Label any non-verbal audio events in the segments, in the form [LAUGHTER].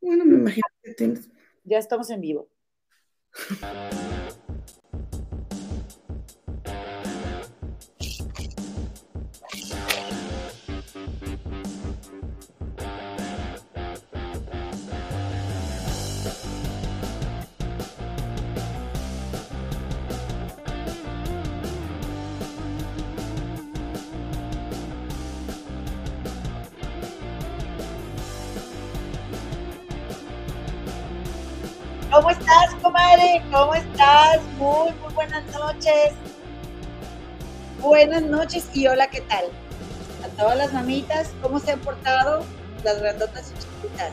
Bueno, me imagino que tienes. Ya estamos en vivo. ¿Cómo estás, comadre? ¿Cómo estás? Muy, muy buenas noches. Buenas noches y hola, ¿qué tal? A todas las mamitas, ¿cómo se han portado? Las grandotas y chiquitas.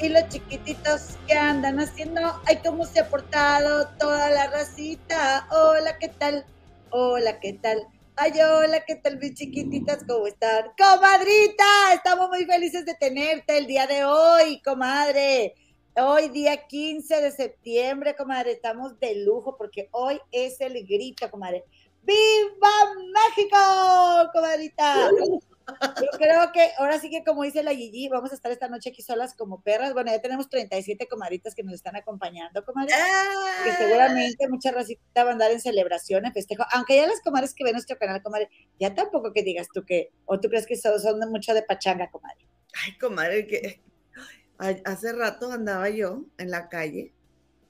Y los chiquititos que andan haciendo, ay, ¿cómo se ha portado toda la racita? Hola, ¿qué tal? Hola, ¿qué tal? Ay, hola, ¿qué tal mis chiquititas? ¿Cómo están? Comadrita, estamos muy felices de tenerte el día de hoy, comadre. Hoy, día 15 de septiembre, comadre, estamos de lujo porque hoy es el grito, comadre. ¡Viva México, comadrita! Yo creo que ahora sí que como dice la Gigi, vamos a estar esta noche aquí solas como perras. Bueno, ya tenemos 37 comadritas que nos están acompañando, comadre. Que ¡Ah! seguramente mucha racita va a andar en celebración, en festejo. Aunque ya las comadres que ven nuestro canal, comadre, ya tampoco que digas tú que, o tú crees que son, son mucho de pachanga, comadre. Ay, comadre, que hace rato andaba yo en la calle.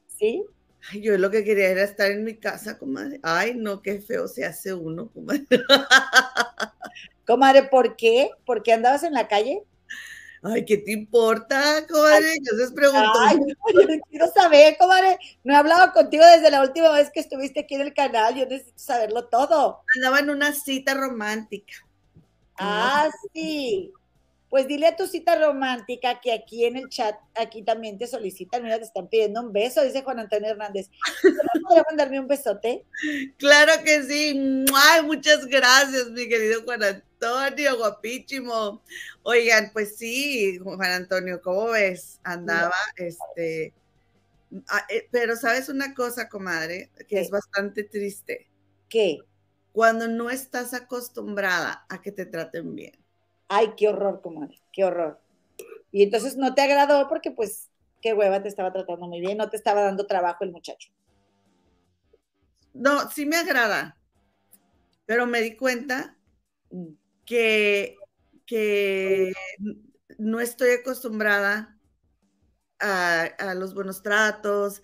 ¿Sí? Ay, yo lo que quería era estar en mi casa, comadre. Ay, no, qué feo se hace uno, comadre. Comadre, ¿por qué? ¿Por qué andabas en la calle? Ay, ¿qué te importa, comadre? Yo les pregunto. Ay, no, yo quiero saber, comadre. No he hablado contigo desde la última vez que estuviste aquí en el canal. Yo necesito saberlo todo. Andaba en una cita romántica. Ah, sí. Pues dile a tu cita romántica que aquí en el chat, aquí también te solicitan. Mira, te están pidiendo un beso, dice Juan Antonio Hernández. [LAUGHS] ¿Podría mandarme un besote? Claro que sí. Ay, muchas gracias, mi querido Juan Antonio, guapísimo. Oigan, pues sí, Juan Antonio, ¿cómo ves? Andaba, este, ah, eh, pero sabes una cosa, comadre, que es bastante triste. ¿Qué? Cuando no estás acostumbrada a que te traten bien. Ay, qué horror, comadre, qué horror. Y entonces no te agradó porque, pues, qué hueva, te estaba tratando muy bien, no te estaba dando trabajo el muchacho. No, sí me agrada, pero me di cuenta Mm. que, que no estoy acostumbrada a, a los buenos tratos,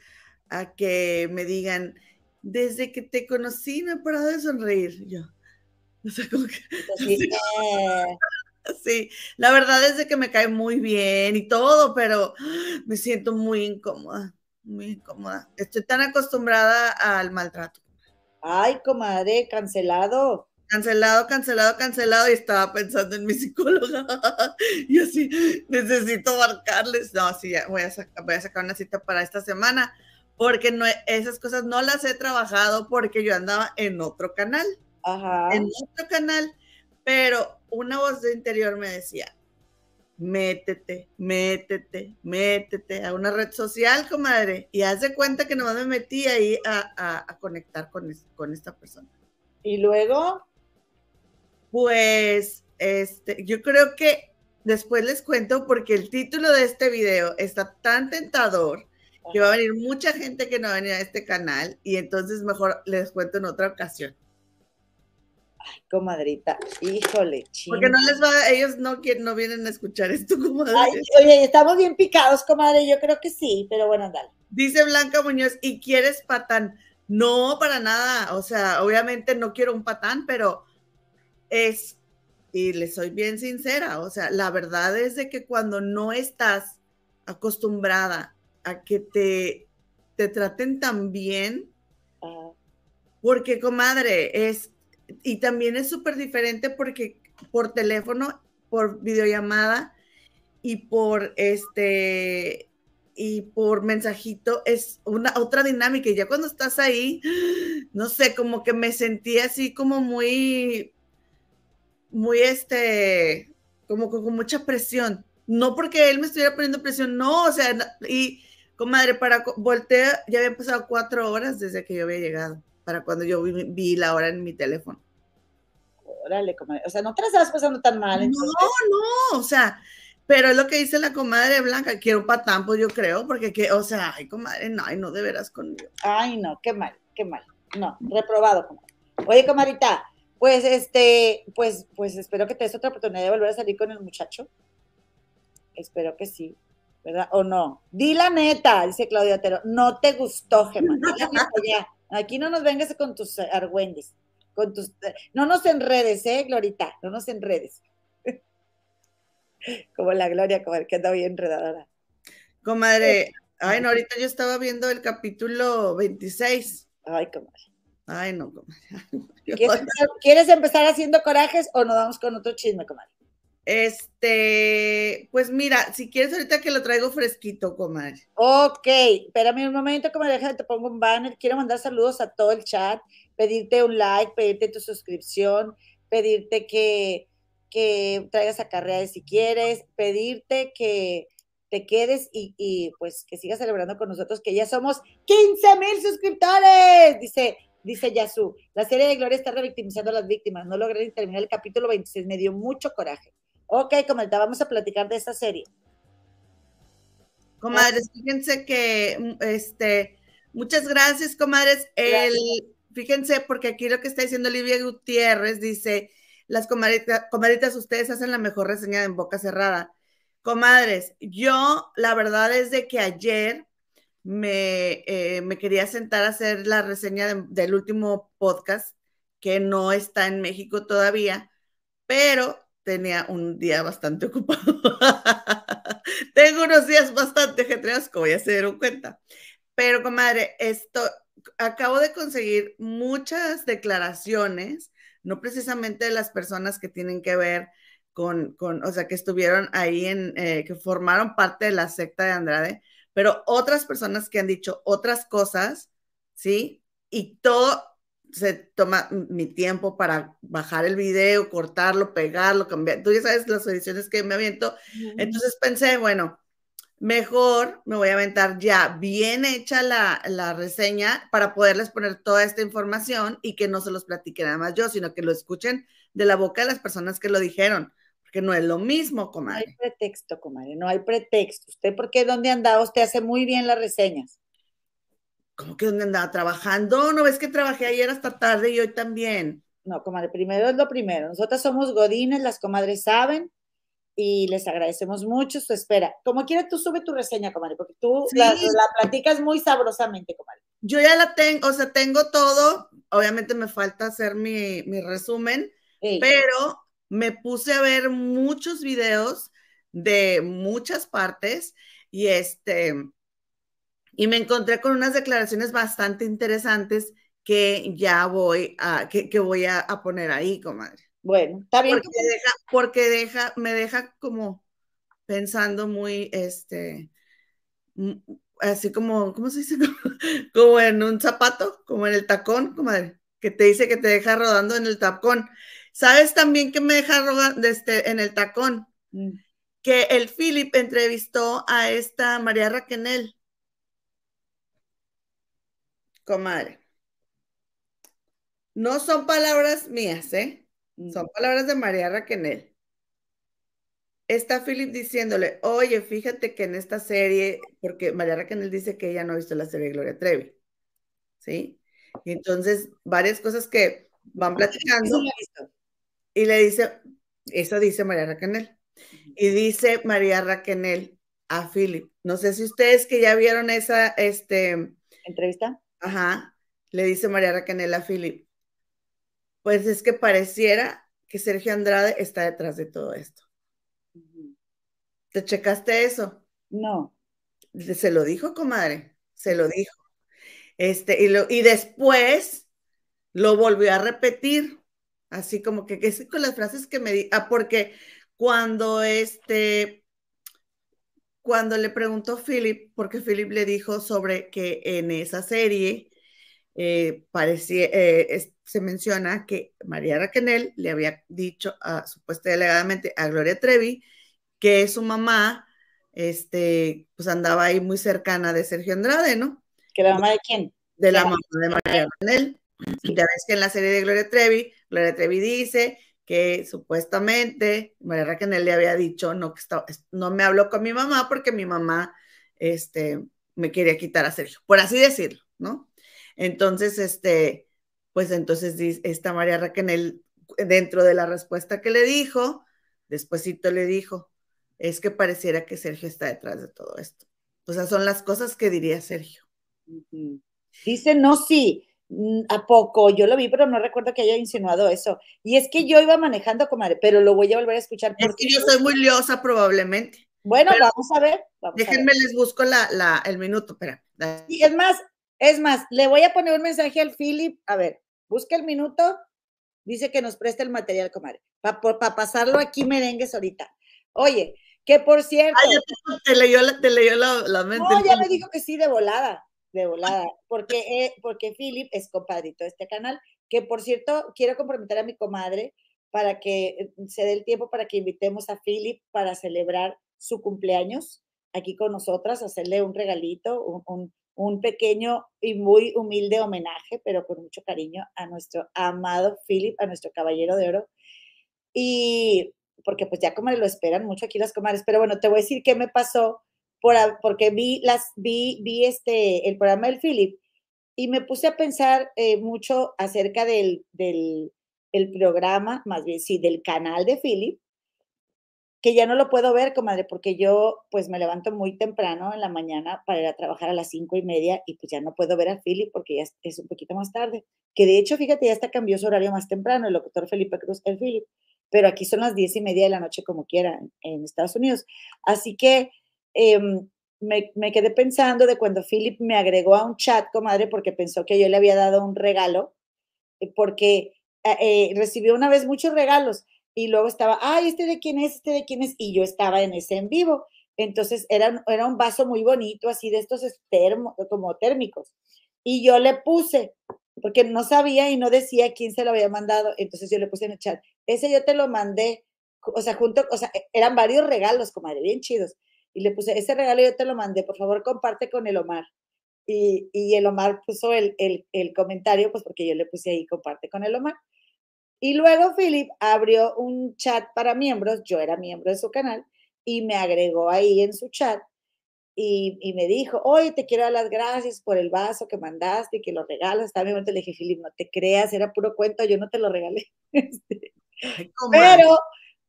a que me digan, desde que te conocí no he parado de sonreír. Yo, [LAUGHS] o sea, como que, Entonces, eh, [LAUGHS] sí, la verdad es de que me cae muy bien y todo, pero me siento muy incómoda, muy incómoda. Estoy tan acostumbrada al maltrato. ay, comadre, cancelado. Cancelado, cancelado, cancelado. Y estaba pensando en mi psicóloga. [LAUGHS] Y así, necesito marcarles. No, sí, ya voy a, sacar, voy a sacar una cita para esta semana. Porque no, esas cosas no las he trabajado porque yo andaba en otro canal. Ajá. En otro canal. Pero una voz de interior me decía, métete, métete, métete a una red social, comadre. Y haz de cuenta que nomás me metí ahí a, a, a conectar con, es, con esta persona. Y luego, Pues, este, yo creo que después les cuento porque el título de este video está tan tentador que va a venir mucha gente que no va a venir a este canal y entonces mejor les cuento en otra ocasión. Ay, comadrita, híjole, Porque no les va, ellos no quieren, no vienen a escuchar esto, comadre. Ay, oye, estamos bien picados, comadre, yo creo que sí, pero bueno, dale. Dice Blanca Muñoz, ¿y quieres patán? No, para nada. O sea, obviamente no quiero un patán, pero es, y le soy bien sincera, o sea, la verdad es de que cuando no estás acostumbrada a que te, te traten tan bien, Ah, porque comadre, es, y también es súper diferente porque por teléfono, por videollamada y por este, y por mensajito es una otra dinámica. Y ya cuando estás ahí, no sé, como que me sentí así como muy, muy este, como con, mucha presión. No porque él me estuviera poniendo presión, no, o sea, y comadre, para voltear, ya habían pasado cuatro horas desde que yo había llegado, para cuando yo vi, vi la hora en mi teléfono. órale, comadre. O sea, no te la estabas pasando tan mal. No, entonces. no, o sea, Pero es lo que dice la comadre Blanca, quiero un patán, pues yo creo, porque que, o sea, ay, comadre, no, ay, no, de veras conmigo. Ay, no, qué mal, qué mal. No, reprobado, comadre. Oye, comadrita, pues este, pues, pues espero que te des otra oportunidad de volver a salir con el muchacho. Espero que sí, ¿verdad? ¿O no? Di la neta, dice Claudia Otero. No te gustó, Gemma. ya. Aquí no nos vengas con tus argüendes. Con tus, no nos enredes, ¿eh, Glorita? No nos enredes. [LAUGHS] como la Gloria, como que anda bien enredadora. Comadre, ay, no, ahorita yo estaba viendo el capítulo 26. Ay, comadre. Ay, no, comadre. [LAUGHS] ¿Quieres, empezar haciendo corajes o nos vamos con otro chisme, comadre? Este, pues mira, si quieres ahorita que lo traigo fresquito, comadre. Ok, espérame un momento, comadre, déjame, te pongo un banner. Quiero mandar saludos a todo el chat, pedirte un like, pedirte tu suscripción, pedirte que, que traigas a si quieres, pedirte que te quedes y, y, pues que sigas celebrando con nosotros, que ya somos 15 mil suscriptores, dice Dice Yasu, la serie de Gloria está revictimizando a las víctimas. No logré terminar el capítulo 26. Me dio mucho coraje. Ok, comenta, vamos a platicar de esta serie. Comadres, fíjense que, este, muchas gracias, comadres. El, fíjense, porque aquí lo que está diciendo Olivia Gutiérrez dice, las comadritas, comadritas, ustedes hacen la mejor reseña de en boca cerrada. Comadres, yo, la verdad es de que ayer me, eh, me quería sentar a hacer la reseña del último podcast, que no está en México todavía, pero tenía un día bastante [LAUGHS] ocupado. Tengo unos días bastante ajetreados, como ya se dieron cuenta. Pero, comadre, esto, acabo de conseguir muchas declaraciones, no precisamente de las personas que tienen que ver con, con o sea, que estuvieron ahí en, eh, que formaron parte de la secta de Andrade, pero otras personas que han dicho otras cosas, ¿sí? Y todo se toma mi tiempo para bajar el video, cortarlo, pegarlo, cambiar. Tú ya sabes las ediciones que me aviento. Entonces pensé, bueno, mejor me voy a aventar ya bien hecha la, la, reseña para poderles poner toda esta información y que no se los platique nada más yo, sino que lo escuchen de la boca de las personas que lo dijeron que no es lo mismo, comadre. No hay pretexto, comadre, no hay pretexto. ¿Usted por qué dónde andaba? Usted hace muy bien las reseñas. ¿Cómo que dónde andaba trabajando? ¿No ves que trabajé ayer hasta tarde y hoy también? No, comadre, primero es lo primero. Nosotras somos godines, las comadres saben y les agradecemos mucho su espera. Como quiera, tú sube tu reseña, comadre, porque tú la, platicas muy sabrosamente, comadre. Yo ya la tengo, o sea, tengo todo. Obviamente me falta hacer mi, resumen, pero me puse a ver muchos videos de muchas partes y este y me encontré con unas declaraciones bastante interesantes que ya voy a que, voy a, poner ahí, comadre. Bueno, está bien. Porque deja, porque deja, me deja como pensando muy, este, así como, ¿cómo se dice? [LAUGHS] Como en un zapato, como en el tacón, comadre, que te dice que te deja rodando en el tacón. ¿Sabes también que me deja este, en el tacón? Mm. Que el Philip entrevistó a esta María Raquenel. Comadre. No son palabras mías, ¿eh? Mm. Son palabras de María Raquenel. Está Philip diciéndole, oye, fíjate que en esta serie, porque María Raquenel dice que ella no ha visto la serie Gloria Trevi, ¿sí? Y entonces, varias cosas que van platicando. Y le dice, eso dice María Raquenel. Y dice María Raquenel a Philip, no sé si ustedes que ya vieron esa este, entrevista. Ajá, le dice María Raquenel a Philip, pues es que pareciera que Sergio Andrade está detrás de todo esto. ¿Te checaste eso? No. Se lo dijo, comadre, se lo dijo. Este, y, lo, y después lo volvió a repetir así como que, que con las frases que me di, ah, porque cuando este, cuando le preguntó Philip, porque Philip le dijo sobre que en esa serie eh, parecía, eh, se menciona que María Raquenel le había dicho a, supuestamente a Gloria Trevi que su mamá, este, pues andaba ahí muy cercana de Sergio Andrade, ¿no? ¿Que la mamá de quién? De la mamá de María Raquenel. Ya ves que en la serie de Gloria Trevi, Gloria Trevi dice que supuestamente María Raquel le había dicho no, que no me habló con mi mamá porque mi mamá este, me quería quitar a Sergio, por así decirlo, ¿no? Entonces, este, pues entonces esta María Raquel, dentro de la respuesta que le dijo, despuésito le dijo, es que pareciera que Sergio está detrás de todo esto. O sea, son las cosas que diría Sergio. Dice, no, sí, ¿a poco? Yo lo vi, pero no recuerdo que haya insinuado eso. Y es que yo iba manejando, comadre, pero lo voy a volver a escuchar. Porque yo soy muy liosa probablemente. Bueno, vamos a ver. déjenme, les busco la, el minuto, espera. Y es más, es más, le voy a poner un mensaje al Philip. A ver, busca el minuto. Dice que nos preste el material, comadre, para pasarlo aquí merengues ahorita. Oye, que por cierto. Ah, ya te, leyó, la, te leyó la, mente. No, ya me dijo que sí, de volada, de volada, porque, eh, porque Philip es compadrito de este canal. Que por cierto, quiero comprometer a mi comadre para que eh, se dé el tiempo para que invitemos a Philip para celebrar su cumpleaños aquí con nosotras, hacerle un regalito, un, un, pequeño y muy humilde homenaje, pero con mucho cariño a nuestro amado Philip, a nuestro caballero de oro. Y porque pues ya como lo esperan mucho aquí las comadres, pero bueno, te voy a decir qué me pasó por, porque vi, las, vi, vi este, el programa del Philip y me puse a pensar eh, mucho acerca del, del el programa, más bien sí, del canal de Philip, que ya no lo puedo ver, comadre, porque yo pues me levanto muy temprano en la mañana para ir a trabajar a las cinco y media y pues ya no puedo ver a Philip porque ya es, un poquito más tarde. Que de hecho, fíjate, ya hasta cambió su horario más temprano, el doctor Felipe Cruz, el Philip, pero aquí son las diez y media de la noche como quiera en, Estados Unidos. Así que em, me, me, quedé pensando de cuando Philip me agregó a un chat, comadre, porque pensó que yo le había dado un regalo, eh, porque eh, eh, recibió una vez muchos regalos y luego estaba, ay, este de quién es, este de quién es, y yo estaba en ese en vivo. Entonces era, era un vaso muy bonito, así de estos termo, como térmicos. Y yo le puse, porque no sabía y no decía quién se lo había mandado. Entonces yo le puse en el chat, ese yo te lo mandé, o sea, junto, o sea, e, eran varios regalos, comadre, bien chidos. Y le puse, ese regalo yo te lo mandé, por favor comparte con el Omar. Y, y el Omar puso el, el, el comentario, pues porque yo le puse ahí, comparte con el Omar. Y luego Philip abrió un chat para miembros, yo era miembro de su canal, y me agregó ahí en su chat y, me dijo, oye, te quiero dar las gracias por el vaso que mandaste y que lo regalas. También le dije, Philip, no te creas, era puro cuento, yo no te lo regalé. [LAUGHS] Este, pero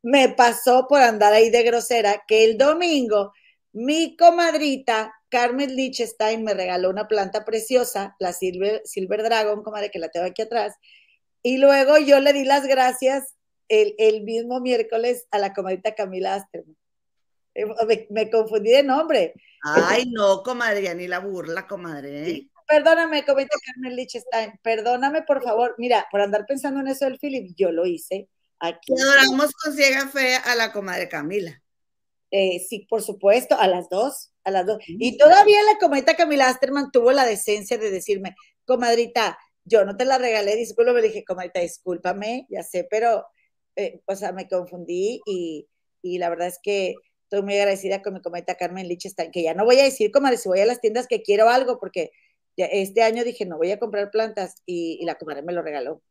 me pasó por andar ahí de grosera que el domingo mi comadrita Carmen Lichtenstein me regaló una planta preciosa, la Silver, Silver Dragon, comadre, que la tengo aquí atrás, y luego yo le di las gracias el, mismo miércoles a la comadita Camila Asterman. Eh, me, confundí de nombre. Ay, no, comadre, ni la burla, comadre. ¿eh? perdóname, comenta Carmen Lichtenstein, perdóname, por favor. Mira, por andar pensando en eso del Philip, yo lo hice. Aquí. Adoramos con ciega fe a la comadre Camila. Eh, sí, por supuesto, a las dos, a las dos. Y todavía la comadita Camila Asterman tuvo la decencia de decirme, comadrita, yo no te la regalé, disculpa, me dije, comadita, discúlpame, ya sé, pero, eh, o sea, me confundí y, y, la verdad es que estoy muy agradecida con mi comadita Carmen Lichtenstein, que ya no voy a decir, comadre, si voy a las tiendas que quiero algo, porque este año dije, no voy a comprar plantas y, y la comadre me lo regaló.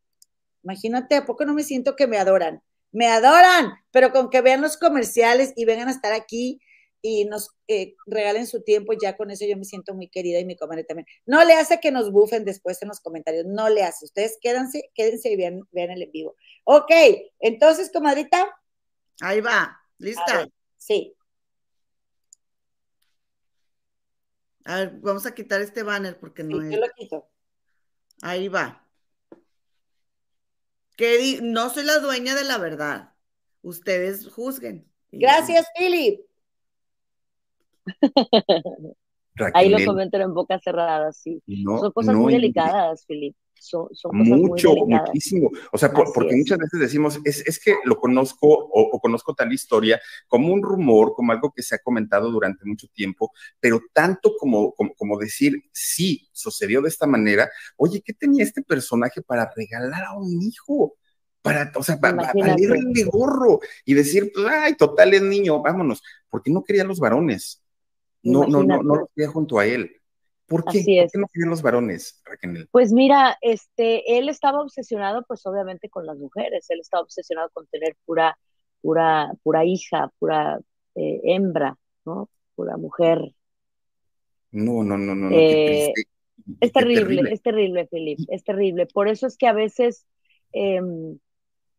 Imagínate, ¿a poco no me siento que me adoran? Me adoran, pero con que vean los comerciales y vengan a estar aquí y nos eh, regalen su tiempo, ya con eso yo me siento muy querida y mi comadre también. No le hace que nos bufen después en los comentarios, no le hace. Ustedes quédense, quédense y vean, vean el en vivo. Ok, entonces, comadrita. Ahí va, lista. sí. A ver, vamos a quitar este banner porque no es. Yo lo quito. Ahí va. Que no soy la dueña de la verdad. Ustedes juzguen. Gracias, Philip. [LAUGHS] Ahí lo comentaron en boca cerrada, sí. son cosas muy delicadas, Felipe. Son, Mucho, muchísimo. O sea, porque muchas veces decimos, es, que lo conozco o, conozco tal historia como un rumor, como algo que se ha comentado durante mucho tiempo, pero tanto como, como, decir, sí, sucedió de esta manera, oye, ¿qué tenía este personaje para regalar a un hijo? Para, o sea, para, para de gorro y decir, ay, total es niño, vámonos, porque no quería los varones no, no, no, no lo quería junto a él. ¿Por qué? Así es. ¿Por qué no los varones, Raquel? Pues mira, este, él estaba obsesionado, pues obviamente con las mujeres. Él estaba obsesionado con tener pura, pura, pura hija, pura eh, hembra, ¿no? Pura mujer. No, no, no, no. Eh, es terrible, es terrible, Felipe, es terrible. Por eso es que a veces, em,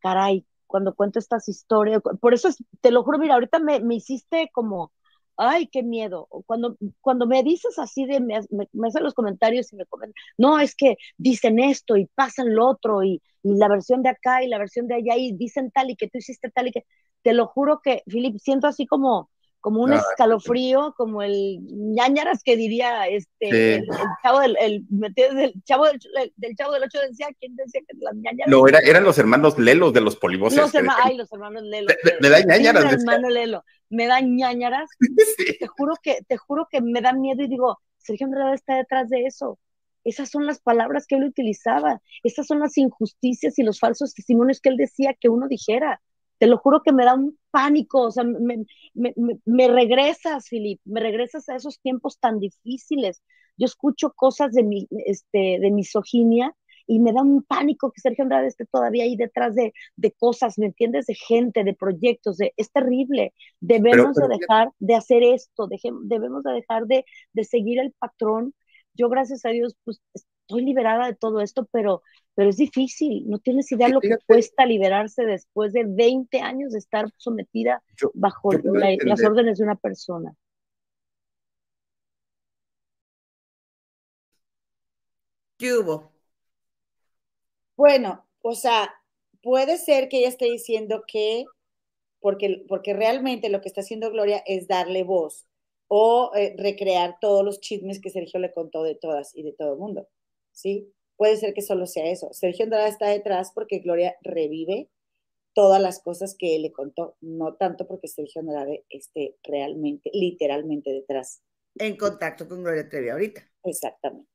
caray, cuando cuento estas historias, por eso es, te lo juro, mira, ahorita me, me hiciste como, ay, qué miedo. Cuando, cuando me dices así de, me, me, hacen los comentarios y me comentan, no, es que dicen esto y pasan lo otro y, y, la versión de acá y la versión de allá y dicen tal y que tú hiciste tal y que, te lo juro que, Filip, siento así como, como un escalofrío, como el ñañaras que diría este el, chavo del el, del chavo del, del, chavo del ocho decía, ¿quién decía que las ñañaras? No, era, eran los hermanos Lelos de los poliboses. Los ay, los hermanos Lelos. Me, da ñañaras. hermano Lelo, me da ñañaras. [LAUGHS] Te juro que, te juro que me da miedo y digo, Sergio Andrade está detrás de eso. Esas son las palabras que él utilizaba. Esas son las injusticias y los falsos testimonios que él decía que uno dijera te lo juro que me da un pánico, o sea, me, me, me, regresas, Filip, me regresas a esos tiempos tan difíciles. Yo escucho cosas de, mi, este, de misoginia y me da un pánico que Sergio Andrade esté todavía ahí detrás de, de cosas, ¿me entiendes? De gente, de proyectos, de, es terrible. Debemos de dejar de hacer esto, debemos de dejar de, de seguir el patrón. Yo, gracias a Dios, pues estoy liberada de todo esto, pero pero es difícil, no tienes idea lo que cuesta liberarse después de 20 años de estar sometida bajo las órdenes de una persona. ¿Qué hubo? Bueno, o sea, puede ser que ella esté diciendo que, porque, porque realmente lo que está haciendo Gloria es darle voz o eh, recrear todos los chismes que Sergio le contó de todas y de todo el mundo, ¿sí? puede ser que solo sea eso. Sergio Andrade está detrás porque Gloria revive todas las cosas que él le contó, no tanto porque Sergio Andrade esté realmente, literalmente detrás. En contacto con Gloria Trevi ahorita. Exactamente.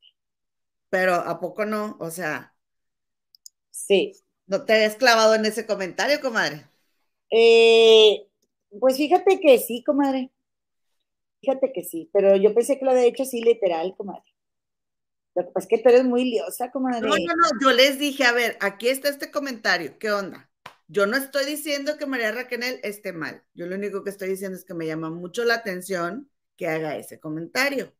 Pero ¿a poco no? O sea. Sí. ¿No te habías clavado en ese comentario, comadre? Eh, pues fíjate que sí, comadre. Fíjate que sí, pero yo pensé que lo había hecho así literal, comadre. Pues que tú eres muy liosa, comadre. No, no, no, yo les dije, a ver, aquí está este comentario, ¿qué onda? Yo no estoy diciendo que María Raquel esté mal. Yo lo único que estoy diciendo es que me llama mucho la atención que haga ese comentario.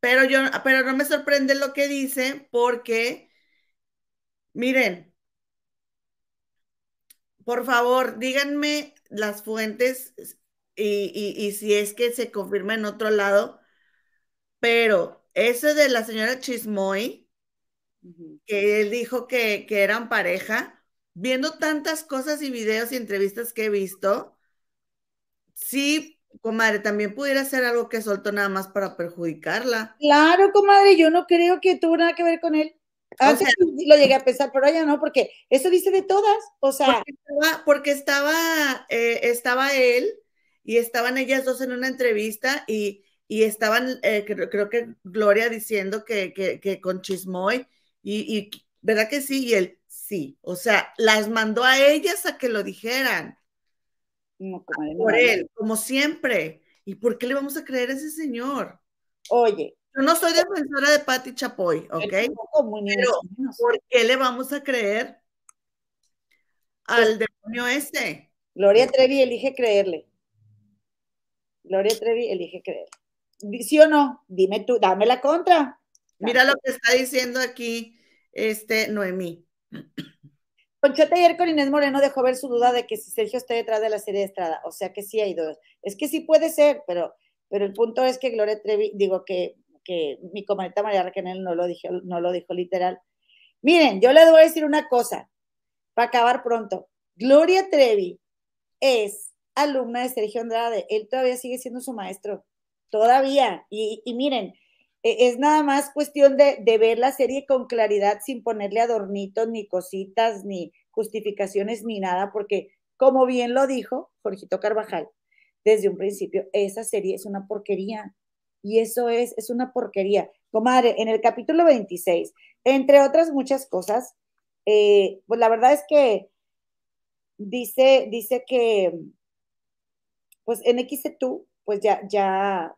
Pero yo, pero no me sorprende lo que dice porque, miren, por favor, díganme las fuentes y, y si es que se confirma en otro lado, pero ese de la señora Chismoy, que él dijo que, eran pareja, viendo tantas cosas y videos y entrevistas que he visto, sí, comadre, también pudiera ser algo que soltó nada más para perjudicarla. Claro, comadre, yo no creo que tuvo nada que ver con él. Antes lo llegué a pensar, pero ya no, porque eso dice de todas, o sea. Porque estaba, eh, estaba él y estaban ellas dos en una entrevista y y estaban, eh, creo, que Gloria diciendo que, que, con Chismoy, y, ¿verdad que sí? Y él, sí, o sea, las mandó a ellas a que lo dijeran. por él, como siempre. ¿Y por qué le vamos a creer a ese señor? Oye. Yo no soy defensora de Patti Chapoy, ¿ok? Pero, ¿por qué le vamos a creer al pues demonio este? Gloria Trevi elige creerle. Gloria Trevi elige creerle. ¿Sí o no? Dime tú, dame la contra. Mira lo que está diciendo aquí este Noemí. [CLEARS THROAT] Conchete ayer con Inés Moreno dejó ver su duda de que si Sergio está detrás de la serie de Estrada, o sea que sí hay dos. Es que sí puede ser, pero, pero el punto es que Gloria Trevi, digo que, que mi comadita María Raquel no lo, dijo, no lo dijo literal. Miren, yo les voy a decir una cosa, para acabar pronto. Gloria Trevi es alumna de Sergio Andrade, él todavía sigue siendo su maestro todavía. Y, miren, e, es nada más cuestión de, ver la serie con claridad sin ponerle adornitos, ni cositas, ni justificaciones, ni nada, porque como bien lo dijo Jorgito Carvajal desde un principio, esa serie es una porquería. Y eso es, es una porquería. Comadre, en el capítulo 26, entre otras muchas cosas, eh, pues la verdad es que dice, dice que, pues en XT pues ya, ya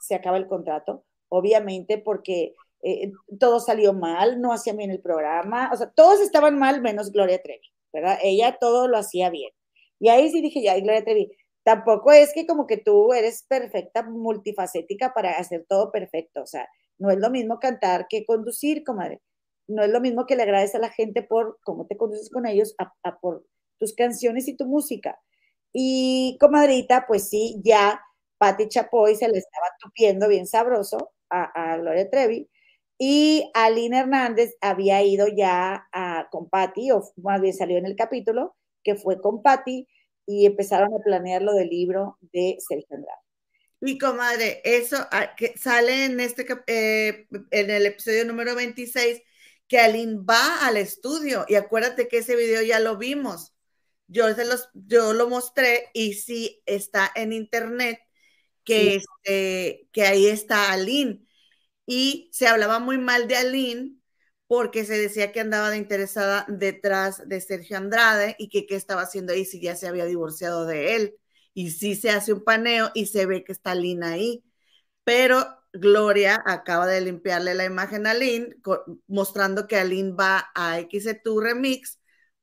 se acaba el contrato, obviamente porque eh, todo salió mal, no hacía bien el programa, o sea, todos estaban mal menos Gloria Trevi, ¿verdad? Ella todo lo hacía bien. Y ahí sí dije, ya, Gloria Trevi, tampoco es que como que tú eres perfecta, multifacética para hacer todo perfecto, o sea, no es lo mismo cantar que conducir, comadre. No es lo mismo que le agradeces a la gente por cómo te conduces con ellos, a por tus canciones y tu música. Y comadrita, pues sí, ya Patti Chapoy se le estaba tupiendo bien sabroso a, Gloria Trevi. Y Aline Hernández había ido ya con Patti, o más bien salió en el capítulo, que fue con Patti, y empezaron a planear lo del libro de Sergio Andrade. Y comadre, eso ah, que sale en este eh, en el episodio número 26, que Aline va al estudio, y acuérdate que ese video ya lo vimos yo, se los, yo lo mostré y sí está en internet que, este, que ahí está Aline. Y se hablaba muy mal de Aline porque se decía que andaba de interesada detrás de Sergio Andrade y que qué estaba haciendo ahí si ya se había divorciado de él. Y sí se hace un paneo y se ve que está Aline ahí. Pero Gloria acaba de limpiarle la imagen a Aline, mostrando que Aline va a XETU Remix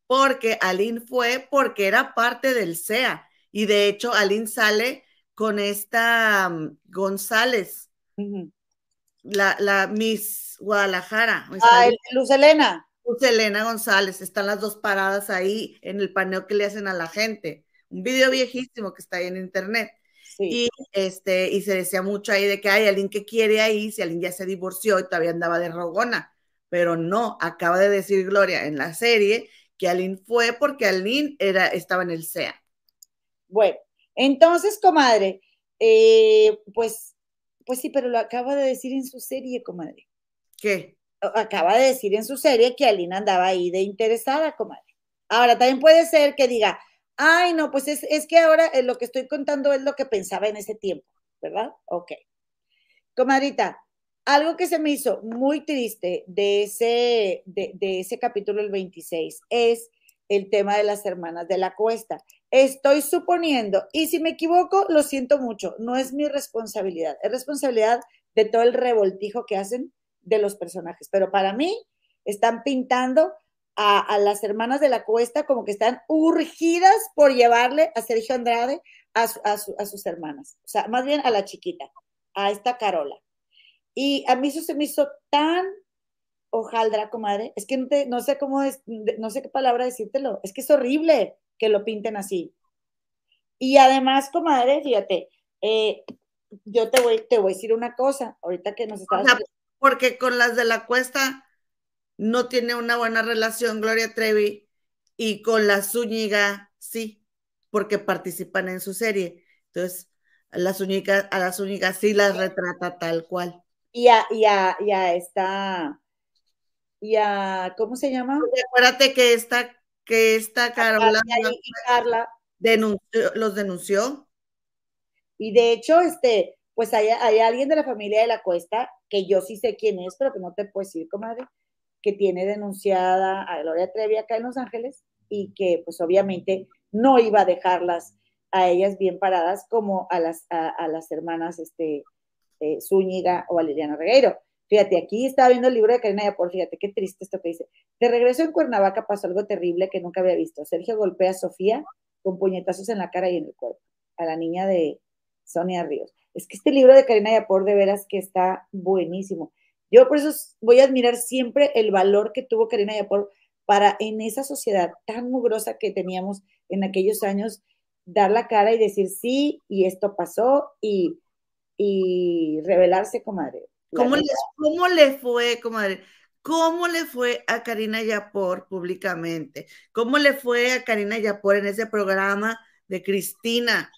porque Aline fue porque era parte del SEA. Y de hecho, Aline sale con esta mm, González, la, la, Miss Guadalajara. Ah, Luz Elena. Luz Elena González, están las dos paradas ahí en el paneo que le hacen a la gente. Un video viejísimo que está ahí en internet. Y, este, y se decía mucho ahí de que hay alguien que quiere ahí, si alguien ya se divorció y todavía andaba de rogona. Pero no, acaba de decir Gloria en la serie que Aline fue porque Aline era, estaba en el SEA. Bueno, entonces, comadre, eh, pues, pues sí, pero lo acaba de decir en su serie, comadre. ¿Qué? Acaba de decir en su serie que Aline andaba ahí de interesada, comadre. Ahora, también puede ser que diga, ay, no, pues es, es que ahora eh, lo que estoy contando es lo que pensaba en ese tiempo, ¿verdad? Ok. Comadrita, algo que se me hizo muy triste de ese, de, ese capítulo, el 26, es el tema de las hermanas de la cuesta. Estoy suponiendo, y si me equivoco, lo siento mucho, no es mi responsabilidad, es responsabilidad de todo el revoltijo que hacen de los personajes, pero para mí están pintando a, las hermanas de la cuesta como que están urgidas por llevarle a Sergio Andrade a, a sus hermanas, o sea, más bien a la chiquita, a esta Carola. Y a mí eso se me hizo tan hojaldra, comadre. Es que no, sé cómo, es, no sé qué palabra decírtelo. Es que es horrible que lo pinten así. Y además, comadre, fíjate, eh, yo te voy, te voy a decir una cosa, ahorita que nos estás... porque con las de la cuesta no tiene una buena relación Gloria Trevi y con la Zúñiga sí, porque participan en su serie. Entonces, a las Zúñiga, a las Zúñiga sí las retrata tal cual y a, y a, y a esta, y a, ¿cómo se llama? Acuérdate que esta, que esta Carola y Carla denunció, los denunció. Y de hecho, este, pues hay, hay, alguien de la familia de la Cuesta, que yo sí sé quién es, pero que no te puedo decir, comadre, que tiene denunciada a Gloria Trevi acá en Los Ángeles y que pues obviamente no iba a dejarlas a ellas bien paradas como a las, a las hermanas este, eh, Zúñiga o Valeriana Regueiro. Fíjate, aquí estaba viendo el libro de Karina Yapor, fíjate qué triste esto que dice. De regreso en Cuernavaca pasó algo terrible que nunca había visto. Sergio golpea a Sofía con puñetazos en la cara y en el cuerpo, a la niña de Sonia Ríos. Es que este libro de Karina Yapor de veras que está buenísimo. Yo por eso voy a admirar siempre el valor que tuvo Karina Yapor para en esa sociedad tan mugrosa que teníamos en aquellos años, dar la cara y decir sí, y esto pasó, y y revelarse, comadre. ¿Cómo le, ¿Cómo le fue, comadre? ¿Cómo le fue a Karina Yapor públicamente? ¿Cómo le fue a Karina Yapor en ese programa de Cristina?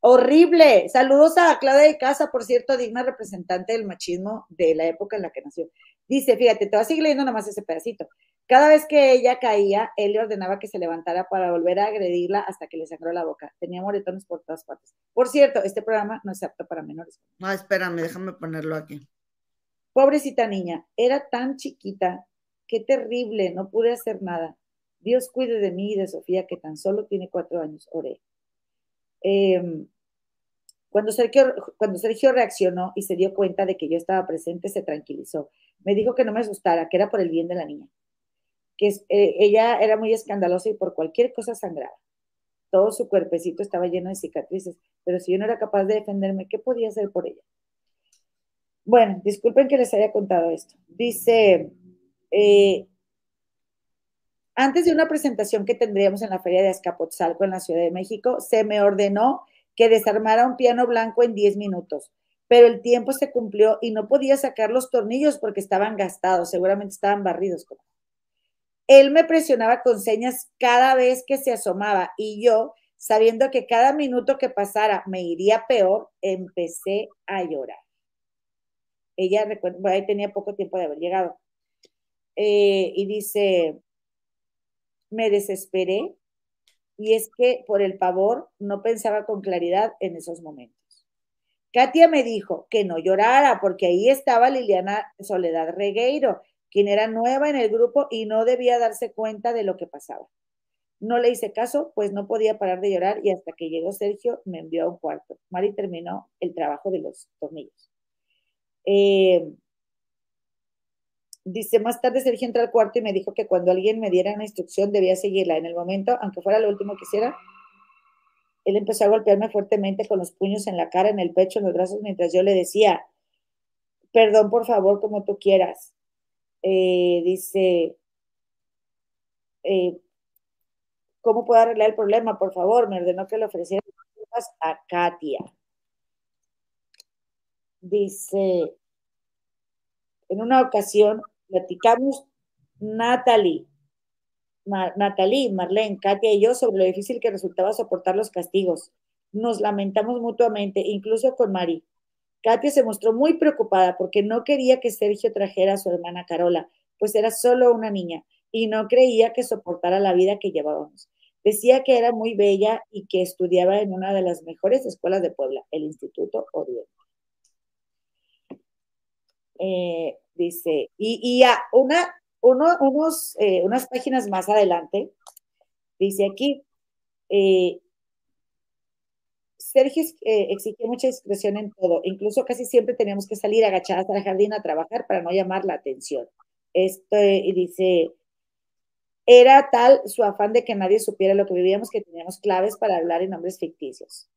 Horrible. Saludos a Claudia de Casa, por cierto, digna representante del machismo de la época en la que nació. Dice, fíjate, te vas a seguir leyendo nada más ese pedacito. Cada vez que ella caía, él le ordenaba que se levantara para volver a agredirla hasta que le sangró la boca. Tenía moretones por todas partes. Por cierto, este programa no es apto para menores. No, espérame, déjame ponerlo aquí. Pobrecita niña, era tan chiquita, qué terrible, no pude hacer nada. Dios cuide de mí y de Sofía, que tan solo tiene cuatro años, oré. Em, Cuando Sergio, reaccionó y se dio cuenta de que yo estaba presente, se tranquilizó. Me dijo que no me asustara, que era por el bien de la niña. Que eh, ella era muy escandalosa y por cualquier cosa sangraba. Todo su cuerpecito estaba lleno de cicatrices, pero si yo no era capaz de defenderme, ¿qué podía hacer por ella? Bueno, disculpen que les haya contado esto. Dice, eh, antes de una presentación que tendríamos en la Feria de Azcapotzalco en la Ciudad de México, se me ordenó que desarmara un piano blanco en 10 minutos, pero el tiempo se cumplió y no podía sacar los tornillos porque estaban gastados, seguramente estaban barridos. Él me presionaba con señas cada vez que se asomaba y yo, sabiendo que cada minuto que pasara me iría peor, empecé a llorar. Ella, ahí tenía poco tiempo de haber llegado. Eh, y dice, me desesperé y es que por el pavor no pensaba con claridad en esos momentos. Katia me dijo que no llorara porque ahí estaba Liliana Soledad Regueiro, quien era nueva en el grupo y no debía darse cuenta de lo que pasaba. No le hice caso, pues no podía parar de llorar y hasta que llegó Sergio me envió a un cuarto. Mari terminó el trabajo de los tornillos. Eh, dice, más tarde Sergio entró al cuarto y me dijo que cuando alguien me diera una instrucción debía seguirla. En el momento, aunque fuera lo último que hiciera, él empezó a golpearme fuertemente con los puños en la cara, en el pecho, en los brazos, mientras yo le decía, perdón, por favor, como tú quieras. Eh, dice, eh, ¿cómo puedo arreglar el problema? Por favor, me ordenó que le ofreciera a Katia. Dice, en una ocasión platicamos Natalie, Natalie, Marlene, Katia y yo sobre lo difícil que resultaba soportar los castigos. Nos lamentamos mutuamente, incluso con Mari. Katia se mostró muy preocupada porque no quería que Sergio trajera a su hermana Carola, pues era solo una niña y no creía que soportara la vida que llevábamos. Decía que era muy bella y que estudiaba en una de las mejores escuelas de Puebla, el Instituto Oriente. Eh, dice, y, a una, unos, eh, unas páginas más adelante, dice aquí, eh, Sergio exige mucha discreción en todo, incluso casi siempre teníamos que salir agachadas al jardín a trabajar para no llamar la atención. Esto, y dice, era tal su afán de que nadie supiera lo que vivíamos que teníamos claves para hablar en nombres ficticios.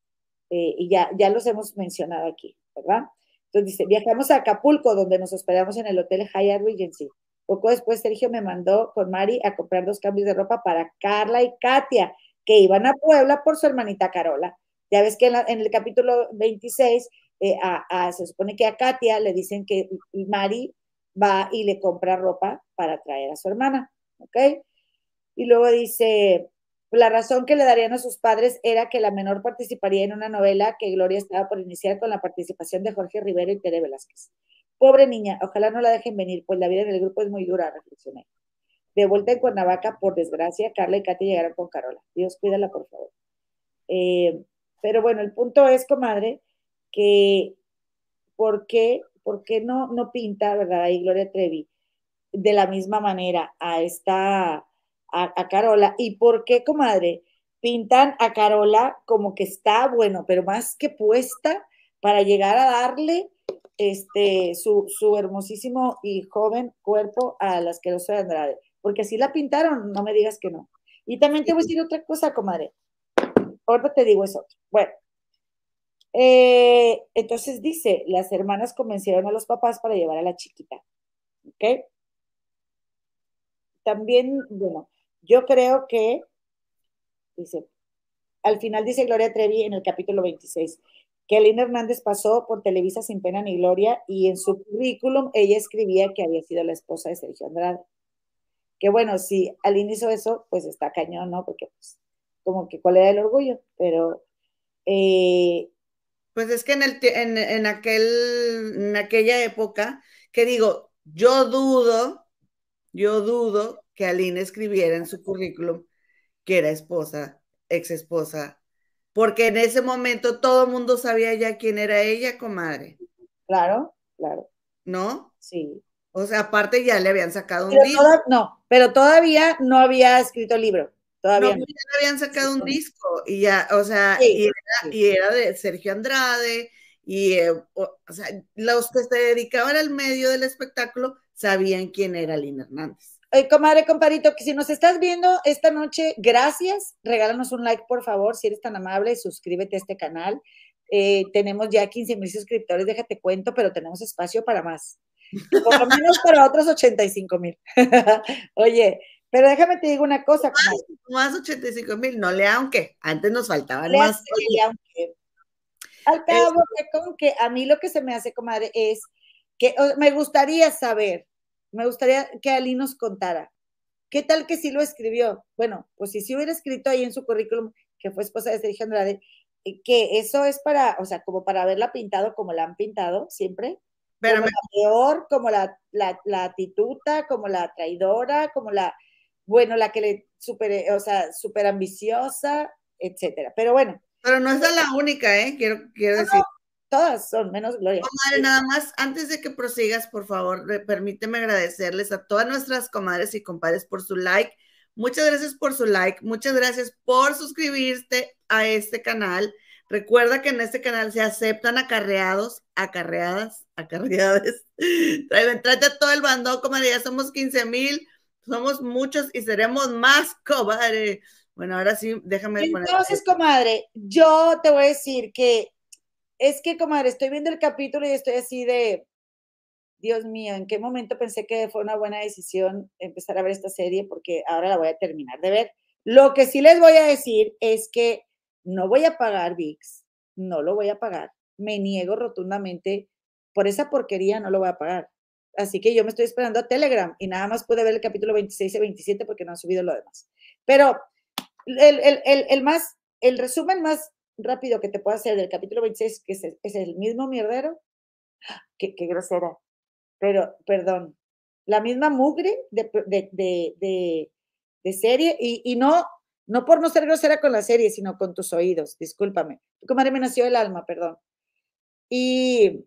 y ya, ya los hemos mencionado aquí, ¿verdad? Entonces dice, viajamos a Acapulco, donde nos hospedamos en el Hotel Hyatt Regency. Poco después Sergio me mandó con Mari a comprar dos cambios de ropa para Carla y Katia, que iban a Puebla por su hermanita Carola. Ya ves que en, el capítulo 26 eh, se supone que a Katia le dicen que Mari va y le compra ropa para traer a su hermana, ¿ok? Y luego dice, la razón que le darían a sus padres era que la menor participaría en una novela que Gloria estaba por iniciar con la participación de Jorge Rivero y Tere Velázquez. Pobre niña, ojalá no la dejen venir, pues la vida en el grupo es muy dura, reflexioné. De vuelta en Cuernavaca, por desgracia, Carla y Katy llegaron con Carola. Dios cuídala, por favor. Eh, pero bueno, el punto es, comadre, que ¿por qué, por qué no, no pinta, verdad, ahí Gloria Trevi de la misma manera a esta a, Carola. ¿Y por qué, comadre? Pintan a Carola como que está, bueno, pero más que puesta para llegar a darle este, su, hermosísimo y joven cuerpo a las que de Andrade. Porque así la pintaron, no me digas que no. Y también te voy a decir otra cosa, comadre. Ahorita te digo eso. Bueno, eh, entonces dice, las hermanas convencieron a los papás para llevar a la chiquita. ¿Ok? También, bueno, yo creo que, dice, al final dice Gloria Trevi en el capítulo 26, que Aline Hernández pasó por Televisa sin pena ni gloria y en su currículum ella escribía que había sido la esposa de Sergio Andrade. Que bueno, si Aline hizo eso, pues está cañón, ¿no? Porque pues, como que cuál era el orgullo, pero... Eh, pues es que en, el, en, aquel, en aquella época, que digo, yo dudo, yo dudo que Aline escribiera en su currículum que era esposa, ex esposa, porque en ese momento todo el mundo sabía ya quién era ella, comadre. Claro, claro. ¿No? Sí. O sea, aparte ya le habían sacado un libro. no, pero todavía no había escrito el libro. Todavía no, no. ya habían sacado un disco y ya, o sea, Sí, y, era, y era de Sergio Andrade y, eh, o, o sea, los que se dedicaban al medio del espectáculo sabían quién era Lina Hernández. Oye, comadre, compadrito, que si nos estás viendo esta noche, gracias. Regálanos un like, por favor, si eres tan amable, suscríbete a este canal. Eh, tenemos ya 15 mil suscriptores, déjate cuento, pero tenemos espacio para más. Por lo menos para otros 85 mil. [LAUGHS] Oye, pero déjame te digo una cosa, comadre. Más 85 mil, no le aunque, antes nos faltaban Le más. aunque- Al cabo, que con que a mí lo que se me hace, comadre, es que me gustaría saber, me gustaría que Ali nos contara, ¿qué tal que sí lo escribió? Bueno, pues si sí hubiera escrito ahí en su currículum que fue esposa de Sergio Andrade, eh, que eso es para, o sea, como para haberla pintado como la han pintado siempre, Pero como me- la peor, como la, la, la tituta, como la traidora, como la, bueno, la que le super, o sea, súper ambiciosa, etcétera. Pero bueno, pero no es la única, ¿eh? Quiero, quiero decir. Todas son menos Gloria. Comadre, nada más, antes de que prosigas, por favor, permíteme agradecerles a todas nuestras comadres y compadres por su like. Muchas gracias por su like, muchas gracias por suscribirte a este canal. Recuerda que en este canal se aceptan acarreados, acarreadas, acarreadas. [LAUGHS] Trae- Trate a todo el bandón, comadre, ya somos 15 mil, somos muchos y seremos más, comadre. Bueno, ahora sí, déjame poner. Entonces, comadre, yo te voy a decir que es que, comadre, estoy viendo el capítulo y estoy así de, Dios mío, ¿en qué momento pensé que fue una buena decisión empezar a ver esta serie? Porque ahora la voy a terminar de ver. Lo que sí les voy a decir es que no voy a pagar VIX, no lo voy a pagar. Me niego rotundamente por esa porquería, no lo voy a pagar. Así que yo me estoy esperando a Telegram y nada más pude ver el capítulo 26 y 27 porque no han subido lo demás. Pero el, el, el, el más, el resumen más rápido que te puedo hacer del capítulo 26, que es, es el mismo mierdero, qué, qué grosera, pero perdón, la misma mugre de, de, de, de serie y, y no, no por no ser grosera con la serie, sino con tus oídos, discúlpame. Tu comadre me nació el alma, perdón. Y,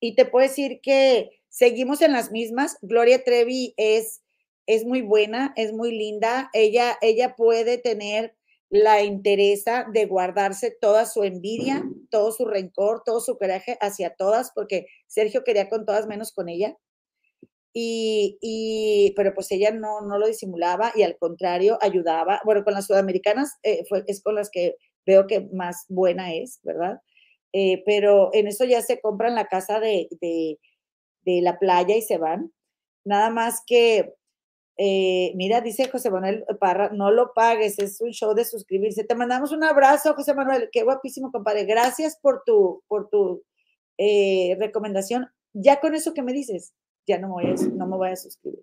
y te puedo decir que seguimos en las mismas. Gloria Trevi es, es muy buena, es muy linda. Ella, ella puede tener la interesa de guardarse toda su envidia, todo su rencor, todo su coraje hacia todas, porque Sergio quería con todas menos con ella. Y, y pero pues ella no, no lo disimulaba y al contrario ayudaba. Bueno, con las sudamericanas eh, fue, es con las que veo que más buena es, ¿verdad? Eh, pero en eso ya se compran la casa de, de, de la playa y se van. Nada más que, eh, mira, dice José Manuel Parra, no lo pagues, es un show de suscribirse. Te mandamos un abrazo, José Manuel, qué guapísimo, compadre. Gracias por tu, por tu eh, recomendación. Ya con eso que me dices, ya no me voy a, no me voy a suscribir.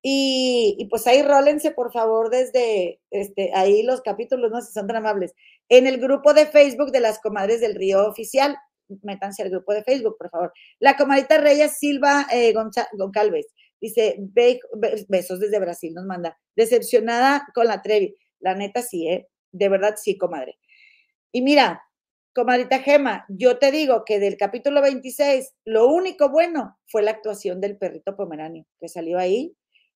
Y, y, pues ahí rólense, por favor, desde este, ahí los capítulos, no sé si son tan amables. En el grupo de Facebook de las comadres del Río Oficial, métanse al grupo de Facebook, por favor. La comadita Reyes Silva eh, Goncalves dice: Be besos desde Brasil, nos manda. Decepcionada con la Trevi. La neta sí, ¿eh? De verdad sí, comadre. Y mira, comadita Gema, yo te digo que del capítulo 26, lo único bueno fue la actuación del perrito pomeranio que salió ahí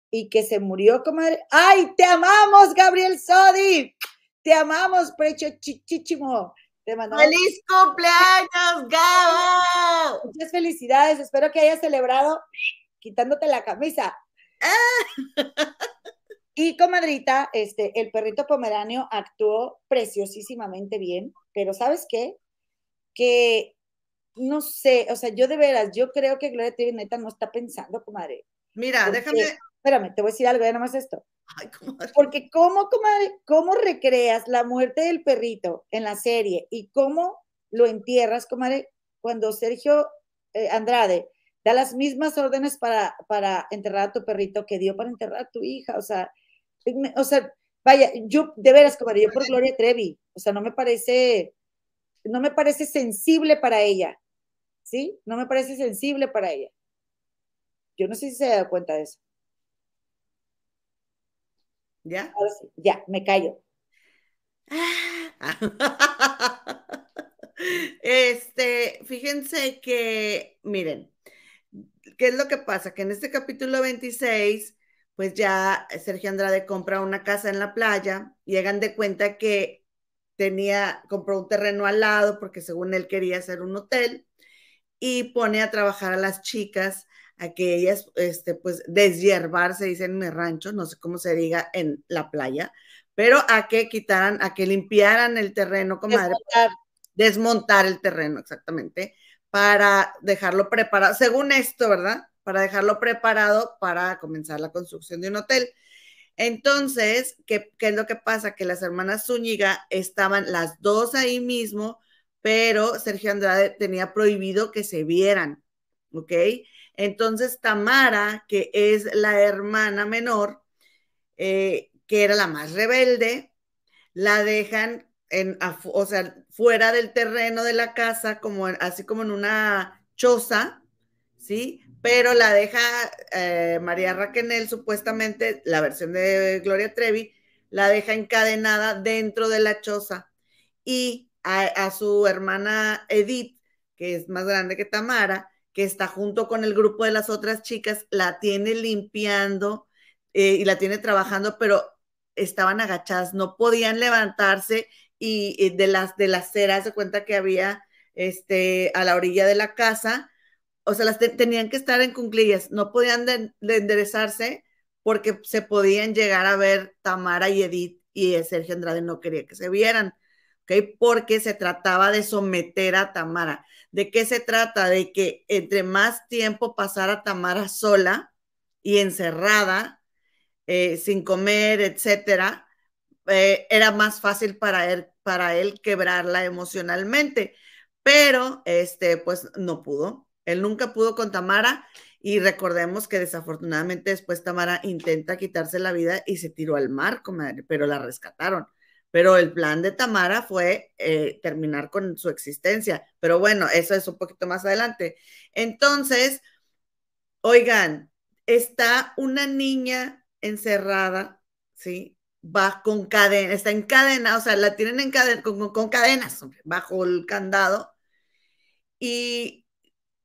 y que se murió, comadre. ¡Ay, te amamos, Gabriel Sodi! Te amamos, Precho Chichichimo. Te mandamos. ¡Feliz cumpleaños, Gabo! Muchas felicidades. Espero que hayas celebrado quitándote la camisa. Y comadrita, este, el perrito pomeranio actuó preciosísimamente bien, pero ¿sabes qué? Que no sé, o sea, yo de veras, yo creo que Gloria Trevi neta no está pensando, comadre. Mira, Porque, déjame. Espérame, te voy a decir algo, ya nomás esto. Ay, comadre. Porque cómo, comadre, cómo recreas la muerte del perrito en la serie y cómo lo entierras, comadre, cuando Sergio eh, Andrade da las mismas órdenes para, para enterrar a tu perrito que dio para enterrar a tu hija, o sea, me- o sea, vaya, yo de veras, comadre, yo por Gloria Trevi, o sea, no me parece, no me parece sensible para ella, ¿sí? No me parece sensible para ella. Yo no sé si se da cuenta de eso. ¿Ya? Ahora sí, ya, me callo. [LAUGHS] Este, fíjense que, miren, ¿qué es lo que pasa? Que en este capítulo 26, pues ya Sergio Andrade compra una casa en la playa, llegan de cuenta que tenía, compró un terreno al lado porque según él quería hacer un hotel y pone a trabajar a las chicas a que ellas, este, pues, deshiervarse, dice en mi rancho, no sé cómo se diga en la playa, pero a que quitaran, a que limpiaran el terreno, comadre. Desmontar. Desmontar el terreno, exactamente, para dejarlo preparado, según esto, ¿verdad? Para dejarlo preparado para comenzar la construcción de un hotel. Entonces, ¿qué, ¿qué, es lo que pasa? Que las hermanas Zúñiga estaban las dos ahí mismo, pero Sergio Andrade tenía prohibido que se vieran, ¿ok? Entonces Tamara, que es la hermana menor, eh, que era la más rebelde, la dejan en, o sea, fuera del terreno de la casa, como así como en una choza, ¿sí? Pero la deja eh, María Raquenel, supuestamente, la versión de Gloria Trevi, la deja encadenada dentro de la choza. Y a su hermana Edith, que es más grande que Tamara, que está junto con el grupo de las otras chicas, la tiene limpiando eh, y la tiene trabajando, pero estaban agachadas, no podían levantarse y, de las de las ceras se cuenta que había este a la orilla de la casa, o sea, las tenían que estar en cunclillas, no podían enderezarse porque se podían llegar a ver Tamara y Edith y Sergio Andrade no quería que se vieran, ¿ok? Porque se trataba de someter a Tamara. ¿De qué se trata? De que entre más tiempo pasara Tamara sola y encerrada, eh, sin comer, etcétera, eh, era más fácil para él, para él quebrarla emocionalmente. Pero, este, pues no pudo. Él nunca pudo con Tamara y recordemos que desafortunadamente después Tamara intenta quitarse la vida y se tiró al mar, pero la rescataron pero el plan de Tamara fue eh, terminar con su existencia. Pero bueno, eso es un poquito más adelante. Entonces, oigan, está una niña encerrada, ¿sí? Con cadena, está en cadena, o sea, la tienen en cadena, con, cadenas, bajo el candado. Y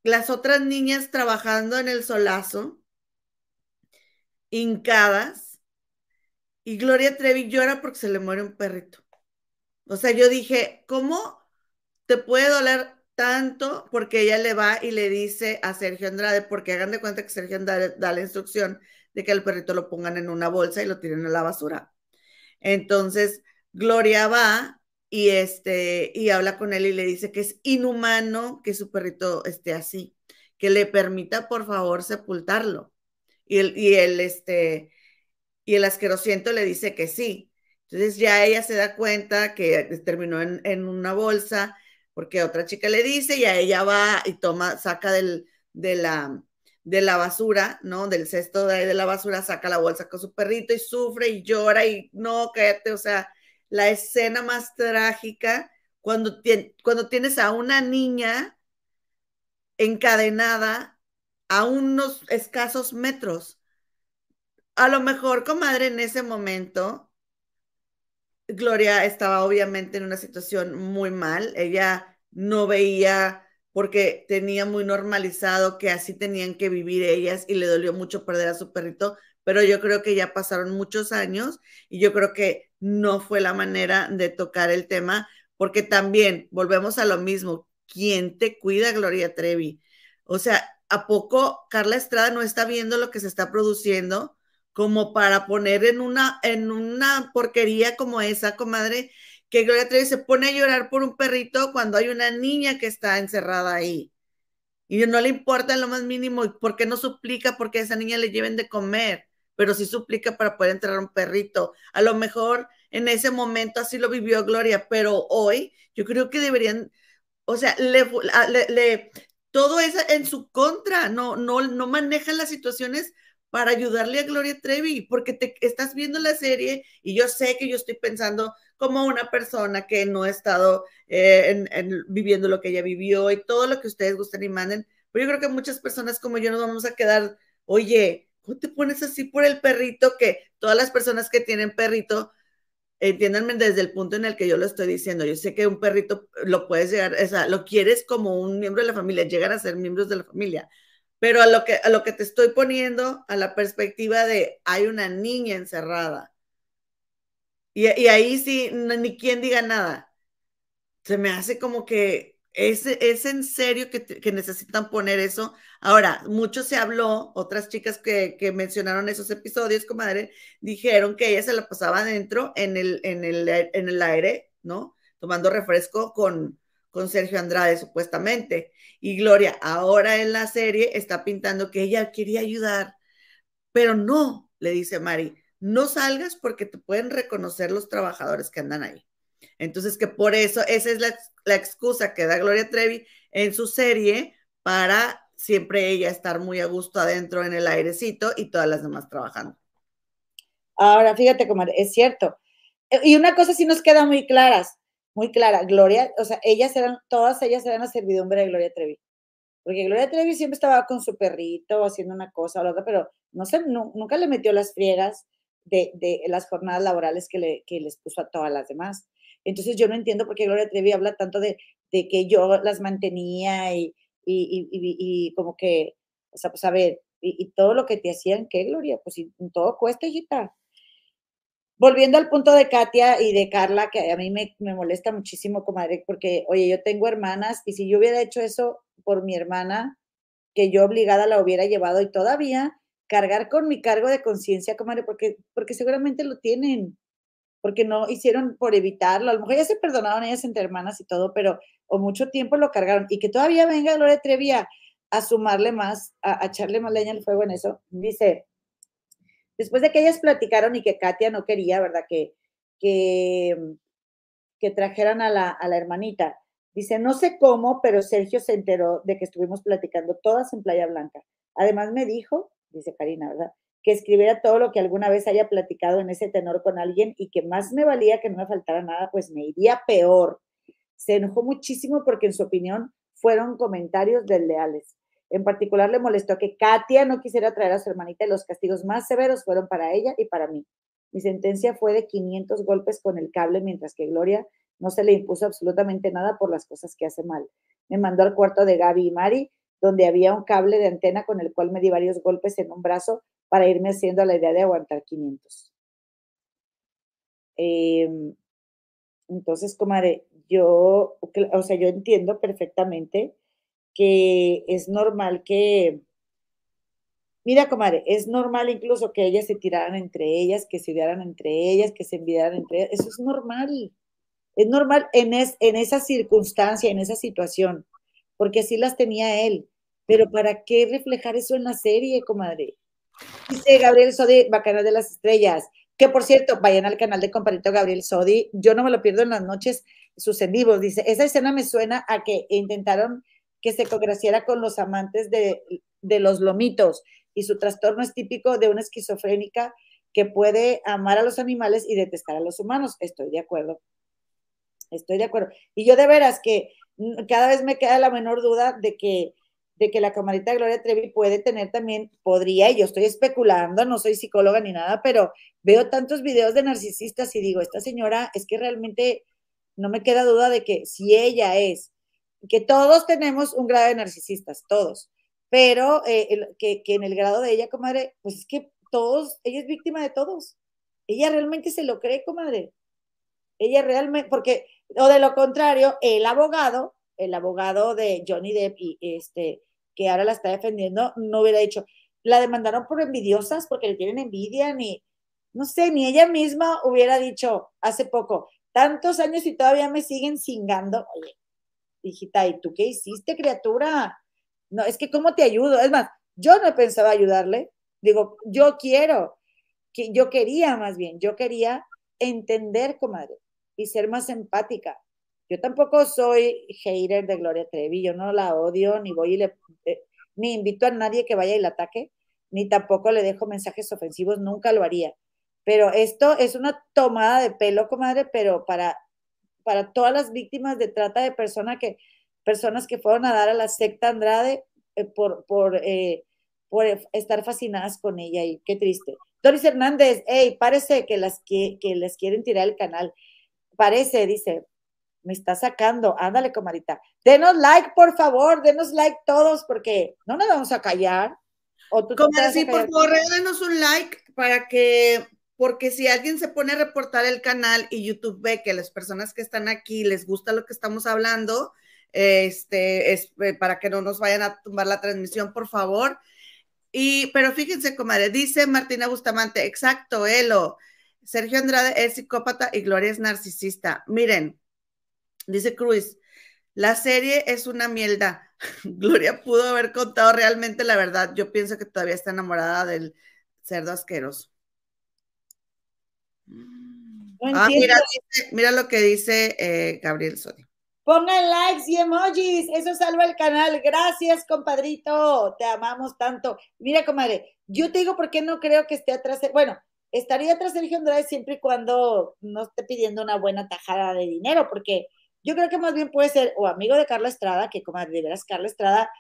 las otras niñas trabajando en el solazo, hincadas, y Gloria Trevi llora porque se le muere un perrito. O sea, yo dije, ¿cómo te puede doler tanto? Porque ella le va y le dice a Sergio Andrade, porque hagan de cuenta que Sergio Andrade da la instrucción de que el perrito lo pongan en una bolsa y lo tiren a la basura. Entonces, Gloria va y este y habla con él y le dice que es inhumano que su perrito esté así, que le permita por favor sepultarlo. Y él, y este y el asquerosiento le dice que sí. Entonces ya ella se da cuenta que terminó en, una bolsa porque otra chica le dice y a ella va y toma, saca del, de, la, de la basura, ¿no? Del cesto de, de la basura, saca la bolsa con su perrito y sufre y llora y no, cállate, o sea, la escena más trágica cuando, cuando tienes a una niña encadenada a unos escasos metros a lo mejor, comadre, en ese momento, Gloria estaba obviamente en una situación muy mal. Ella no veía porque tenía muy normalizado que así tenían que vivir ellas y le dolió mucho perder a su perrito, pero yo creo que ya pasaron muchos años y yo creo que no fue la manera de tocar el tema, porque también volvemos a lo mismo, ¿quién te cuida, Gloria Trevi? O sea, ¿a poco Carla Estrada no está viendo lo que se está produciendo? como para poner en una, en una porquería como esa, comadre, que Gloria Trevi se pone a llorar por un perrito cuando hay una niña que está encerrada ahí. Y no le importa lo más mínimo, ¿por qué no suplica porque a esa niña le lleven de comer? Pero sí suplica para poder entrar un perrito. A lo mejor en ese momento así lo vivió Gloria, pero hoy yo creo que deberían, o sea, le, le, todo es en su contra, no, no, no manejan las situaciones para ayudarle a Gloria Trevi, porque te estás viendo la serie y yo sé que yo estoy pensando como una persona que no ha estado eh, viviendo lo que ella vivió y todo lo que ustedes gusten y manden, pero yo creo que muchas personas como yo nos vamos a quedar, oye, ¿cómo te pones así por el perrito? Que todas las personas que tienen perrito, entiéndanme desde el punto en el que yo lo estoy diciendo, yo sé que un perrito lo puedes llegar, o sea, lo quieres como un miembro de la familia, llegan a ser miembros de la familia, pero a lo que, a lo que te estoy poniendo, a la perspectiva de hay una niña encerrada. Y, ahí sí, ni quien diga nada. Se me hace como que es, es en serio que, que, necesitan poner eso. Ahora, mucho se habló, otras chicas que, que, mencionaron esos episodios, comadre, dijeron que ella se la pasaba adentro en el, en el, en el aire, ¿no? Tomando refresco con, con Sergio Andrade, supuestamente. Y Gloria, ahora en la serie, está pintando que ella quería ayudar, pero no, le dice Mari, no salgas porque te pueden reconocer los trabajadores que andan ahí. Entonces, que por eso, esa es la, excusa que da Gloria Trevi en su serie para siempre ella estar muy a gusto adentro en el airecito y todas las demás trabajando. Ahora, fíjate, cómo es cierto. Y una cosa sí nos queda muy claras muy clara. Gloria, o sea, ellas eran, todas ellas eran la servidumbre de Gloria Trevi. Porque Gloria Trevi siempre estaba con su perrito haciendo una cosa o la otra, pero no sé, nunca le metió las friegas de, de, las jornadas laborales que, le, que les puso a todas las demás. Entonces yo no entiendo por qué Gloria Trevi habla tanto de, de que yo las mantenía y, y, y, como que, o sea, pues a ver, y, todo lo que te hacían, ¿qué, Gloria? Pues todo cuesta, hijita volviendo al punto de Katia y de Carla, que a mí me, molesta muchísimo, comadre, porque, oye, yo tengo hermanas y si yo hubiera hecho eso por mi hermana, que yo obligada la hubiera llevado y todavía cargar con mi cargo de conciencia, comadre, porque, porque seguramente lo tienen, porque no hicieron por evitarlo, a lo mejor ya se perdonaron ellas entre hermanas y todo, pero o mucho tiempo lo cargaron y que todavía venga Gloria Trevi a, sumarle más, a, a echarle más leña al fuego en eso, dice, después de que ellas platicaron y que Katia no quería, ¿verdad? Que, que, que trajeran a la, a la hermanita. Dice, no sé cómo, pero Sergio se enteró de que estuvimos platicando todas en Playa Blanca. Además me dijo, dice Karina, ¿verdad? Que escribiera todo lo que alguna vez haya platicado en ese tenor con alguien y que más me valía que no me faltara nada, pues me iría peor. Se enojó muchísimo porque en su opinión fueron comentarios desleales. En particular le molestó que Katia no quisiera traer a su hermanita y los castigos más severos fueron para ella y para mí. Mi sentencia fue de 500 golpes con el cable, mientras que Gloria no se le impuso absolutamente nada por las cosas que hace mal. Me mandó al cuarto de Gaby y Mari, donde había un cable de antena con el cual me di varios golpes en un brazo para irme haciendo la idea de aguantar 500. Em, entonces, comadre, yo, o sea, yo entiendo perfectamente que es normal que, mira, comadre, es normal incluso que ellas se tiraran entre ellas, que se odiaran entre ellas, que se envidiaran entre ellas. Eso es normal. Es normal en, en esa circunstancia, en esa situación, porque así las tenía él. Pero ¿para qué reflejar eso en la serie, comadre? Dice Gabriel Sodi, Bacanal de las Estrellas, que por cierto, vayan al canal de compadrito Gabriel Sodi, yo no me lo pierdo en las noches, sus en vivos. Dice, esa escena me suena a que intentaron que se congraciara con los amantes de, los lomitos y su trastorno es típico de una esquizofrénica que puede amar a los animales y detestar a los humanos. Estoy de acuerdo. Estoy de acuerdo. Y yo de veras que cada vez me queda la menor duda de que, de que la camarita Gloria Trevi puede tener también, podría, yo estoy especulando, no soy psicóloga ni nada, pero veo tantos videos de narcisistas y digo, esta señora es que realmente no me queda duda de que si ella es que todos tenemos un grado de narcisistas, todos, pero eh, que, en el grado de ella, comadre, pues es que todos, ella es víctima de todos. Ella realmente se lo cree, comadre. Ella realmente, porque, o de lo contrario, el abogado, el abogado de Johnny Depp y este, que ahora la está defendiendo, no hubiera dicho, la demandaron por envidiosas porque le tienen envidia, ni, no sé, ni ella misma hubiera dicho hace poco, tantos años y todavía me siguen cingando. Oye, hijita, ¿y tú qué hiciste, criatura? No, es que ¿cómo te ayudo? Es más, yo no pensaba ayudarle. Digo, yo quiero, que yo quería más bien, yo quería entender, comadre, y ser más empática. Yo tampoco soy hater de Gloria Trevi, yo no la odio, ni voy y le, eh, ni invito a nadie que vaya y la ataque, ni tampoco le dejo mensajes ofensivos, nunca lo haría. Pero esto es una tomada de pelo, comadre, pero para para todas las víctimas de trata de persona que, personas que fueron a dar a la secta Andrade eh, por, por, eh, por estar fascinadas con ella y qué triste. Doris Hernández, hey, parece que las que, que les quieren tirar el canal. Parece, dice, Me está sacando. Ándale, comadita. Denos like, por favor. Denos like todos, porque no nos vamos a callar. ¿O tú Como decir, por favor, denos un like para que, porque si alguien se pone a reportar el canal y YouTube ve que las personas que están aquí les gusta lo que estamos hablando, este, es eh, para que no nos vayan a tumbar la transmisión, por favor. Y, pero fíjense, comadre, dice Martina Bustamante, exacto, Elo. Sergio Andrade es psicópata y Gloria es narcisista. Miren, Dice Cruz, la serie es una mierda. [LAUGHS] Gloria pudo haber contado realmente la verdad. Yo pienso que todavía está enamorada del cerdo asqueroso. ah, mira, lo que dice eh, Gabriel Soria. Pongan likes y emojis, eso salva el canal. Gracias, compadrito. Te amamos tanto. Mira, comadre, yo te digo por qué no creo que esté atrás. Bueno, estaría de Sergio Andrade siempre y cuando no esté pidiendo una buena tajada de dinero, porque yo creo que más bien puede ser o amigo de Carla Estrada, que como de veras Carla Estrada,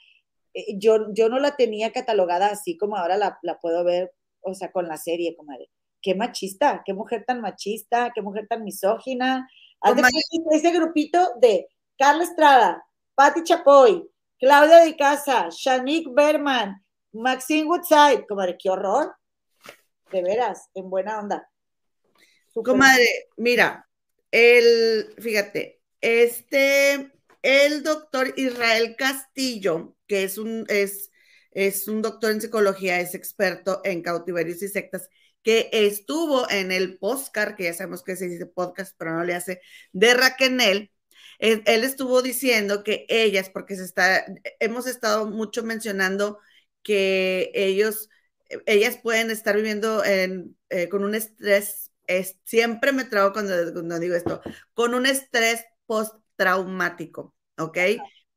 eh, yo, yo no la tenía catalogada así como ahora la, puedo ver, o sea, con la serie, comadre. Qué machista, qué mujer tan machista, qué mujer tan misógina. ese grupito de Carla Estrada, Patti Chapoy, Claudia de Casa, Shanique Berman, Maxine Woodside, comadre, qué horror. De veras, en buena onda. Comadre, mira, el, fíjate, este, el doctor Israel Castillo, que es un, es, es un doctor en psicología, es experto en cautiverios y sectas, que estuvo en el podcast, que ya sabemos que se dice podcast, pero no le hace, de Raquenel, él, estuvo diciendo que ellas, porque se está, hemos estado mucho mencionando que ellos, ellas pueden estar viviendo en, eh, con un estrés, es, siempre me trago cuando, cuando digo esto, con un estrés postraumático, ¿ok?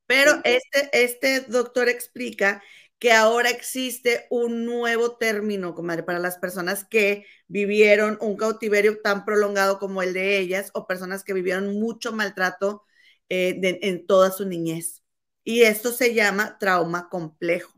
Pero este, este doctor explica que ahora existe un nuevo término, comadre, para las personas que vivieron un cautiverio tan prolongado como el de ellas o personas que vivieron mucho maltrato eh, en toda su niñez. Y esto se llama trauma complejo.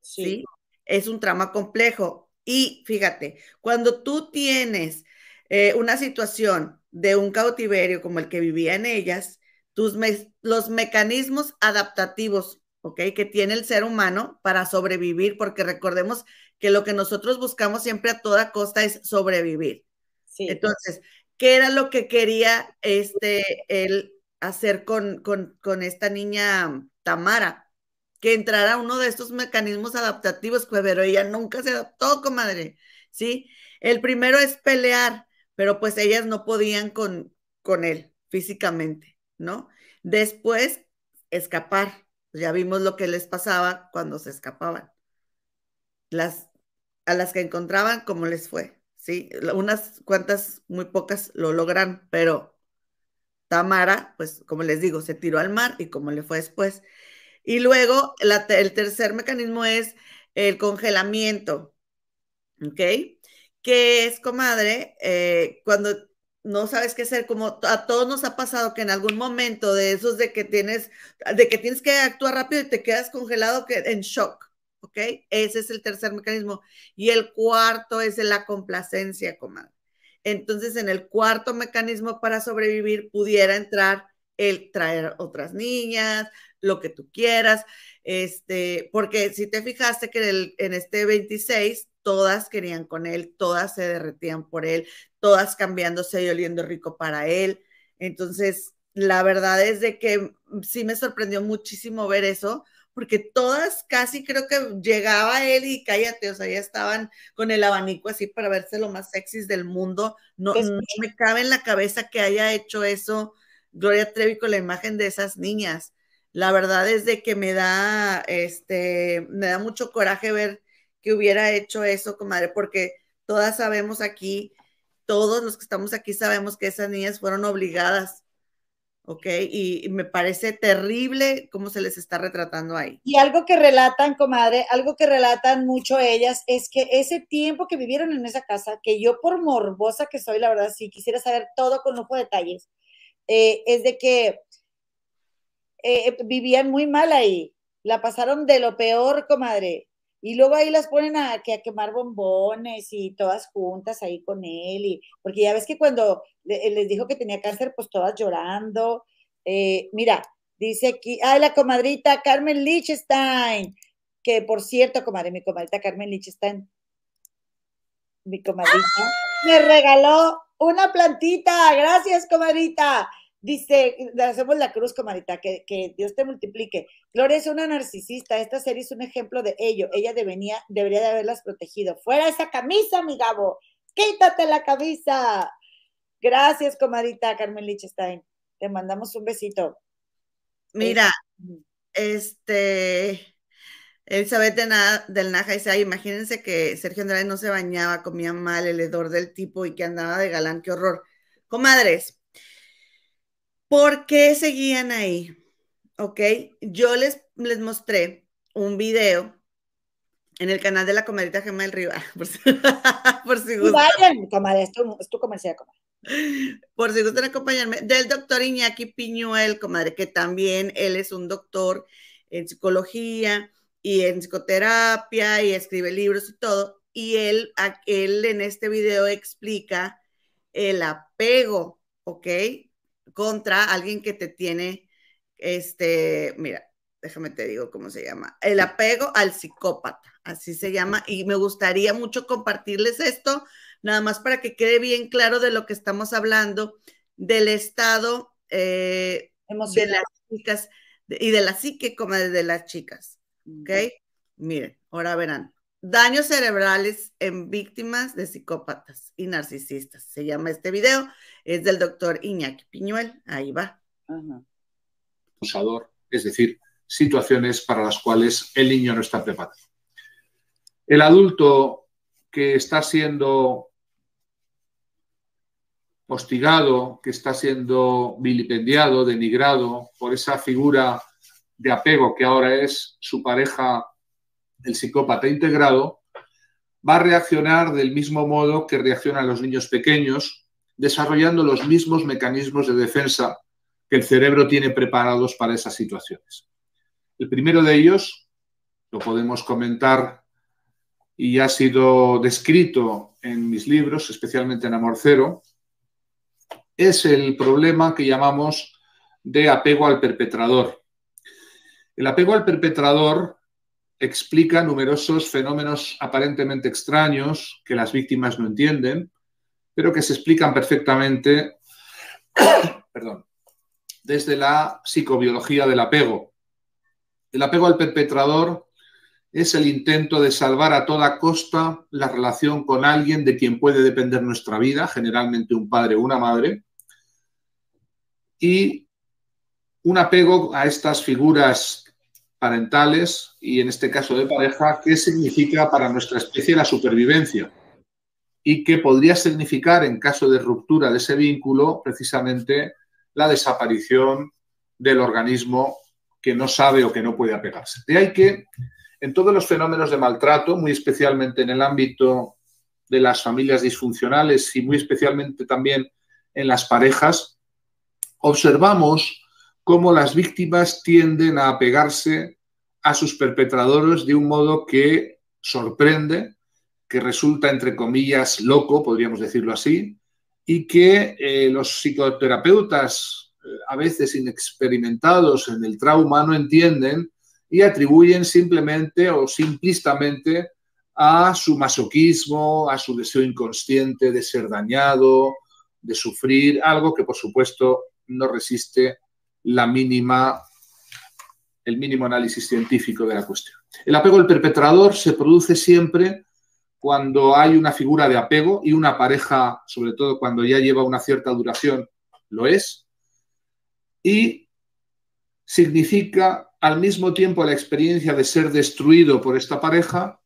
Sí. Es un trauma complejo. Y fíjate, cuando tú tienes eh, una situación de un cautiverio como el que vivía en ellas, tus los mecanismos adaptativos. Que tiene el ser humano para sobrevivir, porque recordemos que lo que nosotros buscamos siempre a toda costa es sobrevivir. Sí. Entonces, ¿qué era lo que quería este, él hacer con, con, con esta niña Tamara? Que entrara uno de estos mecanismos adaptativos, pero ella nunca se adaptó, comadre, ¿sí? El primero es pelear, pero pues ellas no podían con, con él físicamente, ¿no? Después, escapar. Ya vimos lo que les pasaba cuando se escapaban. Las, a las que encontraban, ¿cómo les fue? Sí, unas cuantas, muy pocas lo logran, pero Tamara, pues como les digo, se tiró al mar y cómo le fue después. Y luego el tercer mecanismo es el congelamiento, ¿ok? que es, comadre, eh, cuando no sabes qué hacer, como a todos nos ha pasado que en algún momento de esos de que tienes, de que tienes que actuar rápido y te quedas congelado que, en shock, ¿ok? Ese es el tercer mecanismo. Y el cuarto es la complacencia, comadre. Entonces, en el cuarto mecanismo para sobrevivir pudiera entrar el traer otras niñas, lo que tú quieras, este, porque si te fijaste que en, el, en este 26 todas querían con él, todas se derretían por él, todas cambiándose y oliendo rico para él. Entonces, la verdad es de que sí me sorprendió muchísimo ver eso, porque todas casi creo que llegaba él y cállate, o sea, ya estaban con el abanico así para verse lo más sexys del mundo. No, no me cabe en la cabeza que haya hecho eso Gloria Trevi con la imagen de esas niñas. La verdad es de que me da, este, me da mucho coraje ver que hubiera hecho eso, comadre, porque todas sabemos aquí, todos los que estamos aquí sabemos que esas niñas fueron obligadas, ¿ok? Y, me parece terrible cómo se les está retratando ahí. Y algo que relatan, comadre, algo que relatan mucho ellas es que ese tiempo que vivieron en esa casa, que yo por morbosa que soy, la verdad, sí quisiera saber todo con lujo de detalles, eh, es de que eh, vivían muy mal ahí, la pasaron de lo peor, comadre Y luego ahí las ponen a, que, a quemar bombones y todas juntas ahí con él. Y, porque ya ves que cuando les dijo que tenía cáncer, pues todas llorando. Eh, mira, dice aquí, ay, la comadrita Carmen Lichtenstein, que por cierto, comadre, mi comadrita Carmen Lichtenstein, mi comadrita, me regaló una plantita. Gracias, comadrita. Dice, hacemos la cruz, comadita, que, que, Dios te multiplique. Gloria es una narcisista. Esta serie es un ejemplo de ello. Ella debería, debería de haberlas protegido. Fuera esa camisa, mi Gabo. Quítate la camisa. Gracias, comadita Carmen Lichtenstein. Te mandamos un besito. Mira, este, Elizabeth del Naja dice, imagínense que Sergio Andrade no se bañaba, comía mal, el hedor del tipo y que andaba de galán, qué horror. Comadres, ¿por qué seguían ahí? ¿Ok? Yo les, les mostré un video en el canal de la comadrita Gema del Río. [LAUGHS] por si, [LAUGHS] por si gustan. Vayan, comadre, es tu, es tu comercial, comadre. Por si gustan acompañarme, del doctor Iñaki Piñuel, comadre, que también él es un doctor en psicología y en psicoterapia y escribe libros y todo. Y él, él en este video explica el apego, ¿ok? Contra alguien que te tiene, este, mira, déjame te digo cómo se llama, el apego al psicópata, así se llama. Y me gustaría mucho compartirles esto, nada más para que quede bien claro de lo que estamos hablando, del estado eh, de las chicas y de la psique como de las chicas. ¿Ok? Miren, ahora verán. Daños cerebrales en víctimas de psicópatas y narcisistas. Se llama este video. Es del doctor Iñaki Piñuel. Ahí va. Es decir, situaciones para las cuales el niño no está preparado. El adulto que está siendo hostigado, que está siendo vilipendiado, denigrado por esa figura de apego que ahora es su pareja, el psicópata integrado, va a reaccionar del mismo modo que reaccionan los niños pequeños, desarrollando los mismos mecanismos de defensa que el cerebro tiene preparados para esas situaciones. El primero de ellos, lo podemos comentar y ha sido descrito en mis libros, especialmente en Amor Cero, es el problema que llamamos de apego al perpetrador. El apego al perpetrador explica numerosos fenómenos aparentemente extraños que las víctimas no entienden, pero que se explican perfectamente [COUGHS] perdón, desde la psicobiología del apego. El apego al perpetrador es el intento de salvar a toda costa la relación con alguien de quien puede depender nuestra vida, generalmente un padre o una madre, y un apego a estas figuras parentales y en este caso de pareja, qué significa para nuestra especie la supervivencia y qué podría significar en caso de ruptura de ese vínculo precisamente la desaparición del organismo que no sabe o que no puede apegarse. De ahí que en todos los fenómenos de maltrato, muy especialmente en el ámbito de las familias disfuncionales y muy especialmente también en las parejas, observamos cómo las víctimas tienden a apegarse a sus perpetradores de un modo que sorprende, que resulta, entre comillas, loco, podríamos decirlo así, y que eh, los psicoterapeutas, eh, a veces inexperimentados en el trauma, no entienden y atribuyen simplemente o simplistamente a su masoquismo, a su deseo inconsciente de ser dañado, de sufrir, algo que por supuesto no resiste la mínima, el mínimo análisis científico de la cuestión. El apego al perpetrador se produce siempre cuando hay una figura de apego y una pareja, sobre todo cuando ya lleva una cierta duración, lo es. Y significa al mismo tiempo la experiencia de ser destruido por esta pareja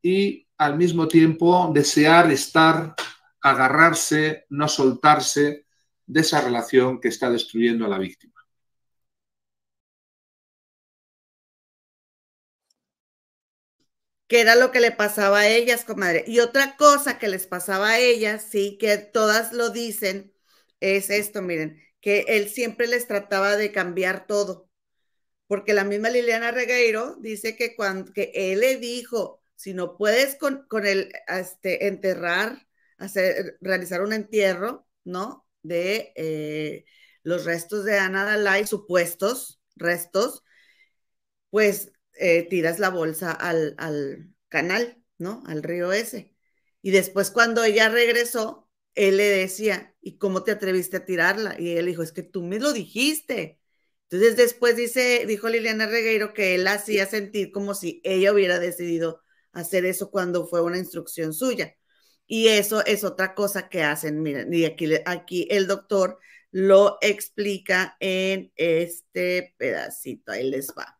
y al mismo tiempo desear estar, agarrarse, no soltarse de esa relación que está destruyendo a la víctima. Que era lo que le pasaba a ellas, comadre. Y otra cosa que les pasaba a ellas, sí, que todas lo dicen, es esto, miren, que él siempre les trataba de cambiar todo. Porque la misma Liliana Regueiro dice que cuando que él le dijo si no puedes con, con el este, enterrar, hacer, realizar un entierro, ¿no? De eh, los restos de Ana Dalai, supuestos restos, pues eh, tiras la bolsa al, al canal, ¿no? Al río ese. Y después cuando ella regresó, él le decía, ¿y cómo te atreviste a tirarla? Y él dijo, es que tú me lo dijiste. Entonces después dice, dijo Liliana Regueiro que él hacía sentir como si ella hubiera decidido hacer eso cuando fue una instrucción suya. Y eso es otra cosa que hacen. Miren, y aquí, aquí el doctor lo explica en este pedacito. Ahí les va.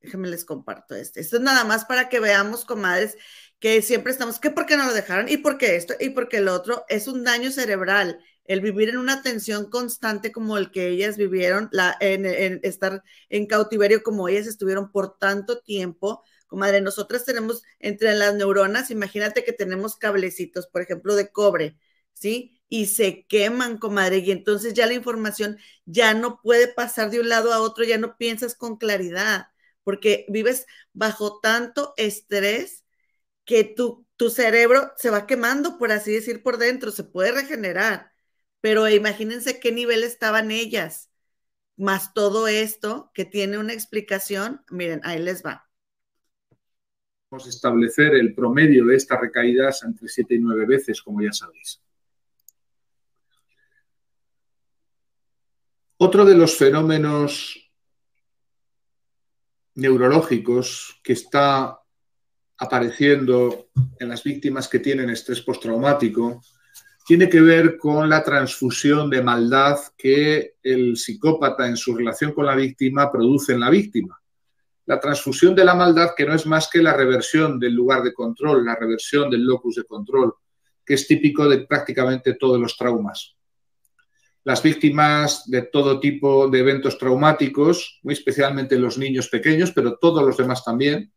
Déjenme les comparto este. Esto es nada más para que veamos, comadres, que siempre estamos, ¿qué por qué no lo dejaron? ¿Y por qué esto? ¿Y por qué el otro? Es un daño cerebral. El vivir en una tensión constante como el que ellas vivieron, la, en estar en cautiverio como ellas estuvieron por tanto tiempo, comadre, nosotras tenemos entre las neuronas, imagínate que tenemos cablecitos, por ejemplo, de cobre, ¿sí? Y se queman, comadre, y entonces ya la información ya no puede pasar de un lado a otro, ya no piensas con claridad, porque vives bajo tanto estrés que tu, tu cerebro se va quemando, por así decir, por dentro, se puede regenerar, pero imagínense qué nivel estaban ellas, más todo esto que tiene una explicación, miren, ahí les va. Vamos a establecer el promedio de estas recaídas entre 7 y 9 veces, como ya sabéis. Otro de los fenómenos neurológicos que está apareciendo en las víctimas que tienen estrés postraumático tiene que ver con la transfusión de maldad que el psicópata en su relación con la víctima produce en la víctima. La transfusión de la maldad que no es más que la reversión del lugar de control, la reversión del locus de control, que es típico de prácticamente todos los traumas. Las víctimas de todo tipo de eventos traumáticos, muy especialmente los niños pequeños, pero todos los demás también,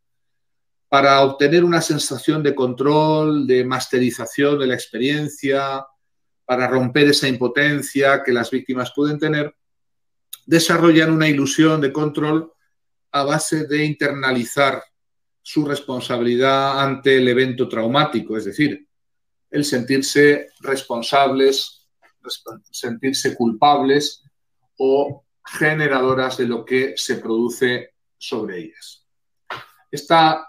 para obtener una sensación de control, de masterización de la experiencia, para romper esa impotencia que las víctimas pueden tener, desarrollan una ilusión de control a base de internalizar su responsabilidad ante el evento traumático, es decir, el sentirse responsables, sentirse culpables o generadoras de lo que se produce sobre ellas. Esta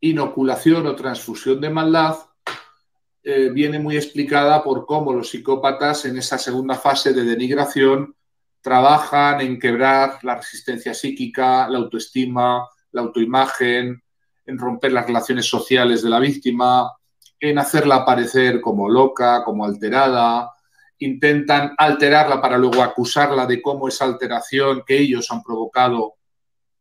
inoculación o transfusión de maldad eh, viene muy explicada por cómo los psicópatas en esa segunda fase de denigración trabajan en quebrar la resistencia psíquica, la autoestima, la autoimagen, en romper las relaciones sociales de la víctima, en hacerla aparecer como loca, como alterada, intentan alterarla para luego acusarla de cómo esa alteración que ellos han provocado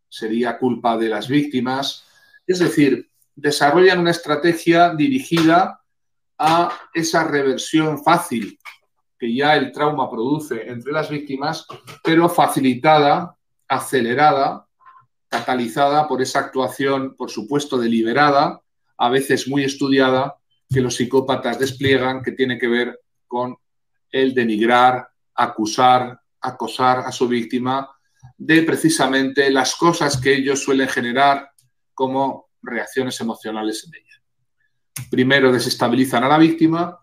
sería culpa de las víctimas. Es decir, desarrollan una estrategia dirigida a esa reversión fácil que ya el trauma produce entre las víctimas, pero facilitada, acelerada, catalizada por esa actuación, por supuesto, deliberada, a veces muy estudiada, que los psicópatas despliegan, que tiene que ver con el denigrar, acusar, acosar a su víctima de precisamente las cosas que ellos suelen generar como reacciones emocionales en ella. Primero desestabilizan a la víctima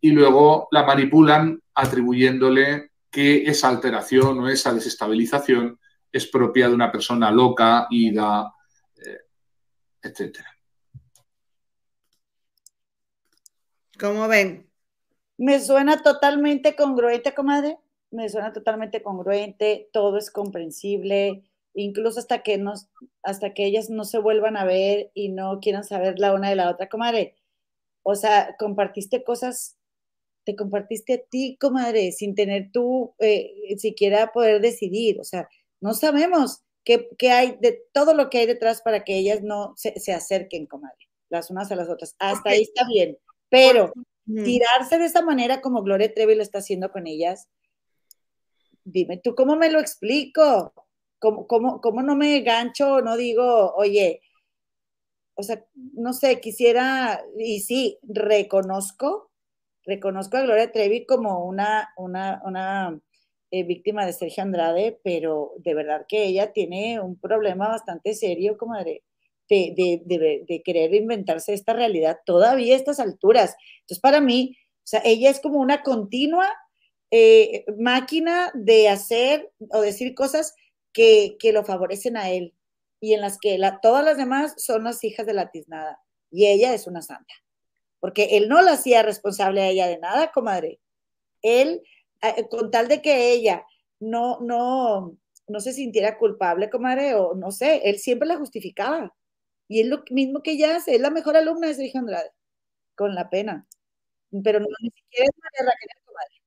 y luego la manipulan atribuyéndole que esa alteración o esa desestabilización es propia de una persona loca, ida, eh, etc. ¿Cómo ven? Me suena totalmente congruente, comadre. Me suena totalmente congruente, todo es comprensible, incluso hasta que nos, hasta que ellas no se vuelvan a ver y no quieran saber la una de la otra, comadre. O sea, compartiste cosas, te compartiste a ti, comadre, sin tener tú eh, siquiera poder decidir. O sea, no sabemos qué, hay de todo lo que hay detrás para que ellas no se, se acerquen, comadre, las unas a las otras. Hasta ahí está bien. Pero tirarse de esa manera como Gloria Trevi lo está haciendo con ellas, dime tú cómo me lo explico. ¿Cómo, cómo, no me gancho? No digo, oye, o sea, no sé, quisiera, y sí, reconozco, reconozco a Gloria Trevi como una, una, una eh, víctima de Sergio Andrade, pero de verdad que ella tiene un problema bastante serio, comadre, de, de, de, querer inventarse esta realidad todavía a estas alturas. Entonces, para mí, o sea, ella es como una continua eh, máquina de hacer o decir cosas que, que, lo favorecen a él y en las que la, todas las demás son las hijas de la tiznada y ella es una santa, porque él no la hacía responsable a ella de nada, comadre. Él, eh, con tal de que ella no, no, no se sintiera culpable, comadre, o no sé, él siempre la justificaba. Y es lo mismo que ella hace, es la mejor alumna de Sergio Andrade, con la pena. Pero no, ni siquiera es María Raquel, comadre.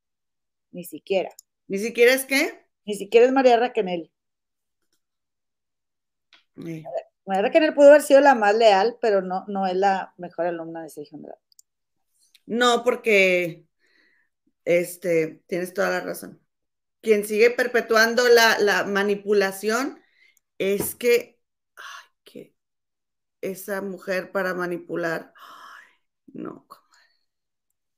Ni siquiera. ¿Ni siquiera es qué? Ni siquiera es María Raquel. Sí. María Raquel pudo haber sido la más leal, pero no, no es la mejor alumna de Sergio Andrade. No, porque este, tienes toda la razón. Quien sigue perpetuando la, la manipulación es que esa mujer para manipular, ay, no.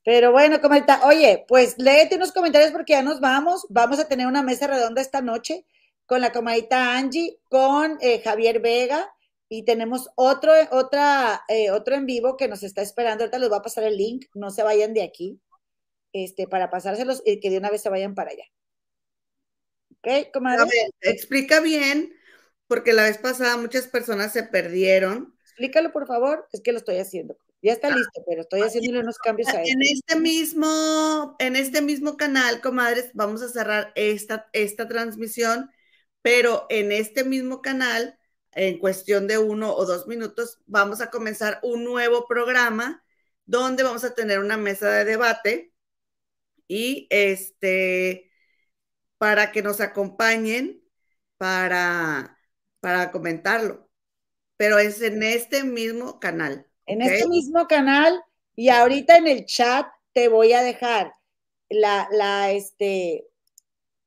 Pero bueno, comenta, oye, pues léete unos comentarios porque ya nos vamos. Vamos a tener una mesa redonda esta noche con la comadita Angie, con eh, Javier Vega y tenemos otro, otra, eh, otro en vivo que nos está esperando. Ahorita les voy a pasar el link, no se vayan de aquí, este, para pasárselos y que de una vez se vayan para allá. ¿Ok, comadre? A ver, explica bien, porque la vez pasada muchas personas se perdieron. Explícalo, por favor, es que lo estoy haciendo. Ya está listo, pero estoy haciéndole unos cambios a En este mismo, en este mismo canal, comadres, vamos a cerrar esta, esta transmisión, pero en este mismo canal, en cuestión de uno o dos minutos, vamos a comenzar un nuevo programa donde vamos a tener una mesa de debate y este para que nos acompañen para, para comentarlo. Pero es en este mismo canal. En ¿okay? este mismo canal y ahorita en el chat te voy a dejar la, la este,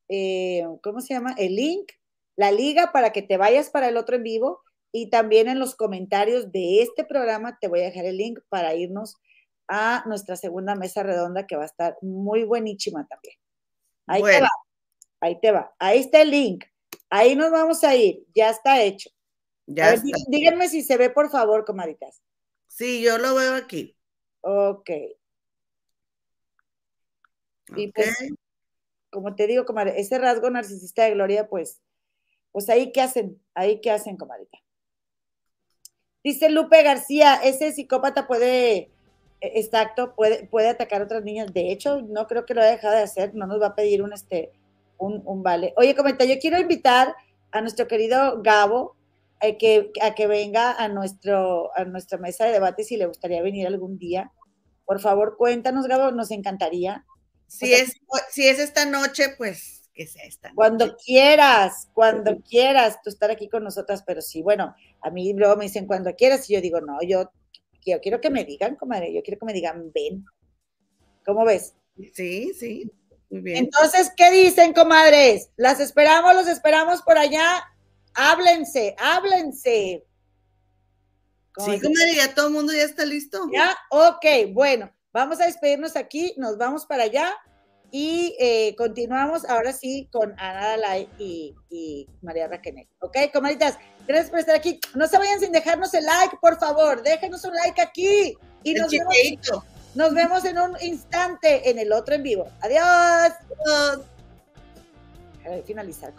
eh, ¿cómo se llama? El link, la liga para que te vayas para el otro en vivo y también en los comentarios de este programa te voy a dejar el link para irnos a nuestra segunda mesa redonda que va a estar muy buenísima también. Ahí bueno. te va. Ahí te va. Ahí está el link. Ahí nos vamos a ir. Ya está hecho. Ya ver. Díganme si se ve, por favor, comaditas. Sí, yo lo veo aquí. Ok. Y pues, como te digo, comadre, ese rasgo narcisista de Gloria, pues, pues ahí qué hacen, ahí qué hacen, comadita. Dice Lupe García, ese psicópata puede, exacto, puede, puede atacar a otras niñas. De hecho, no creo que lo haya dejado de hacer, no nos va a pedir un, este, un, un vale. Oye, comenta, yo quiero invitar a nuestro querido Gabo a que, a que venga a, nuestro, a nuestra mesa de debate si le gustaría venir algún día. Por favor, cuéntanos, Gabo, nos encantaría. Si, es, si es esta noche, pues que sea esta noche. Cuando quieras, cuando quieras tú estar aquí con nosotras, pero sí, bueno, a mí luego me dicen cuando quieras y yo digo, no, yo, yo quiero que me digan, comadre, yo quiero que me digan, ven. ¿Cómo ves? Sí, sí. Muy bien. Entonces, ¿qué dicen, comadres? Las esperamos, los esperamos por allá. Háblense, háblense. Sí, comadre, ya todo el mundo ya está listo. Ya, ok, bueno, vamos a despedirnos aquí, nos vamos para allá y eh, continuamos ahora sí con Ana Dalai y, y María Raquel. Ok, comadritas, gracias por estar aquí. No se vayan sin dejarnos el like, por favor, déjenos un like aquí. Y nos vemos, nos vemos, en un instante en el otro en vivo. Adiós. Adiós. Finalizar.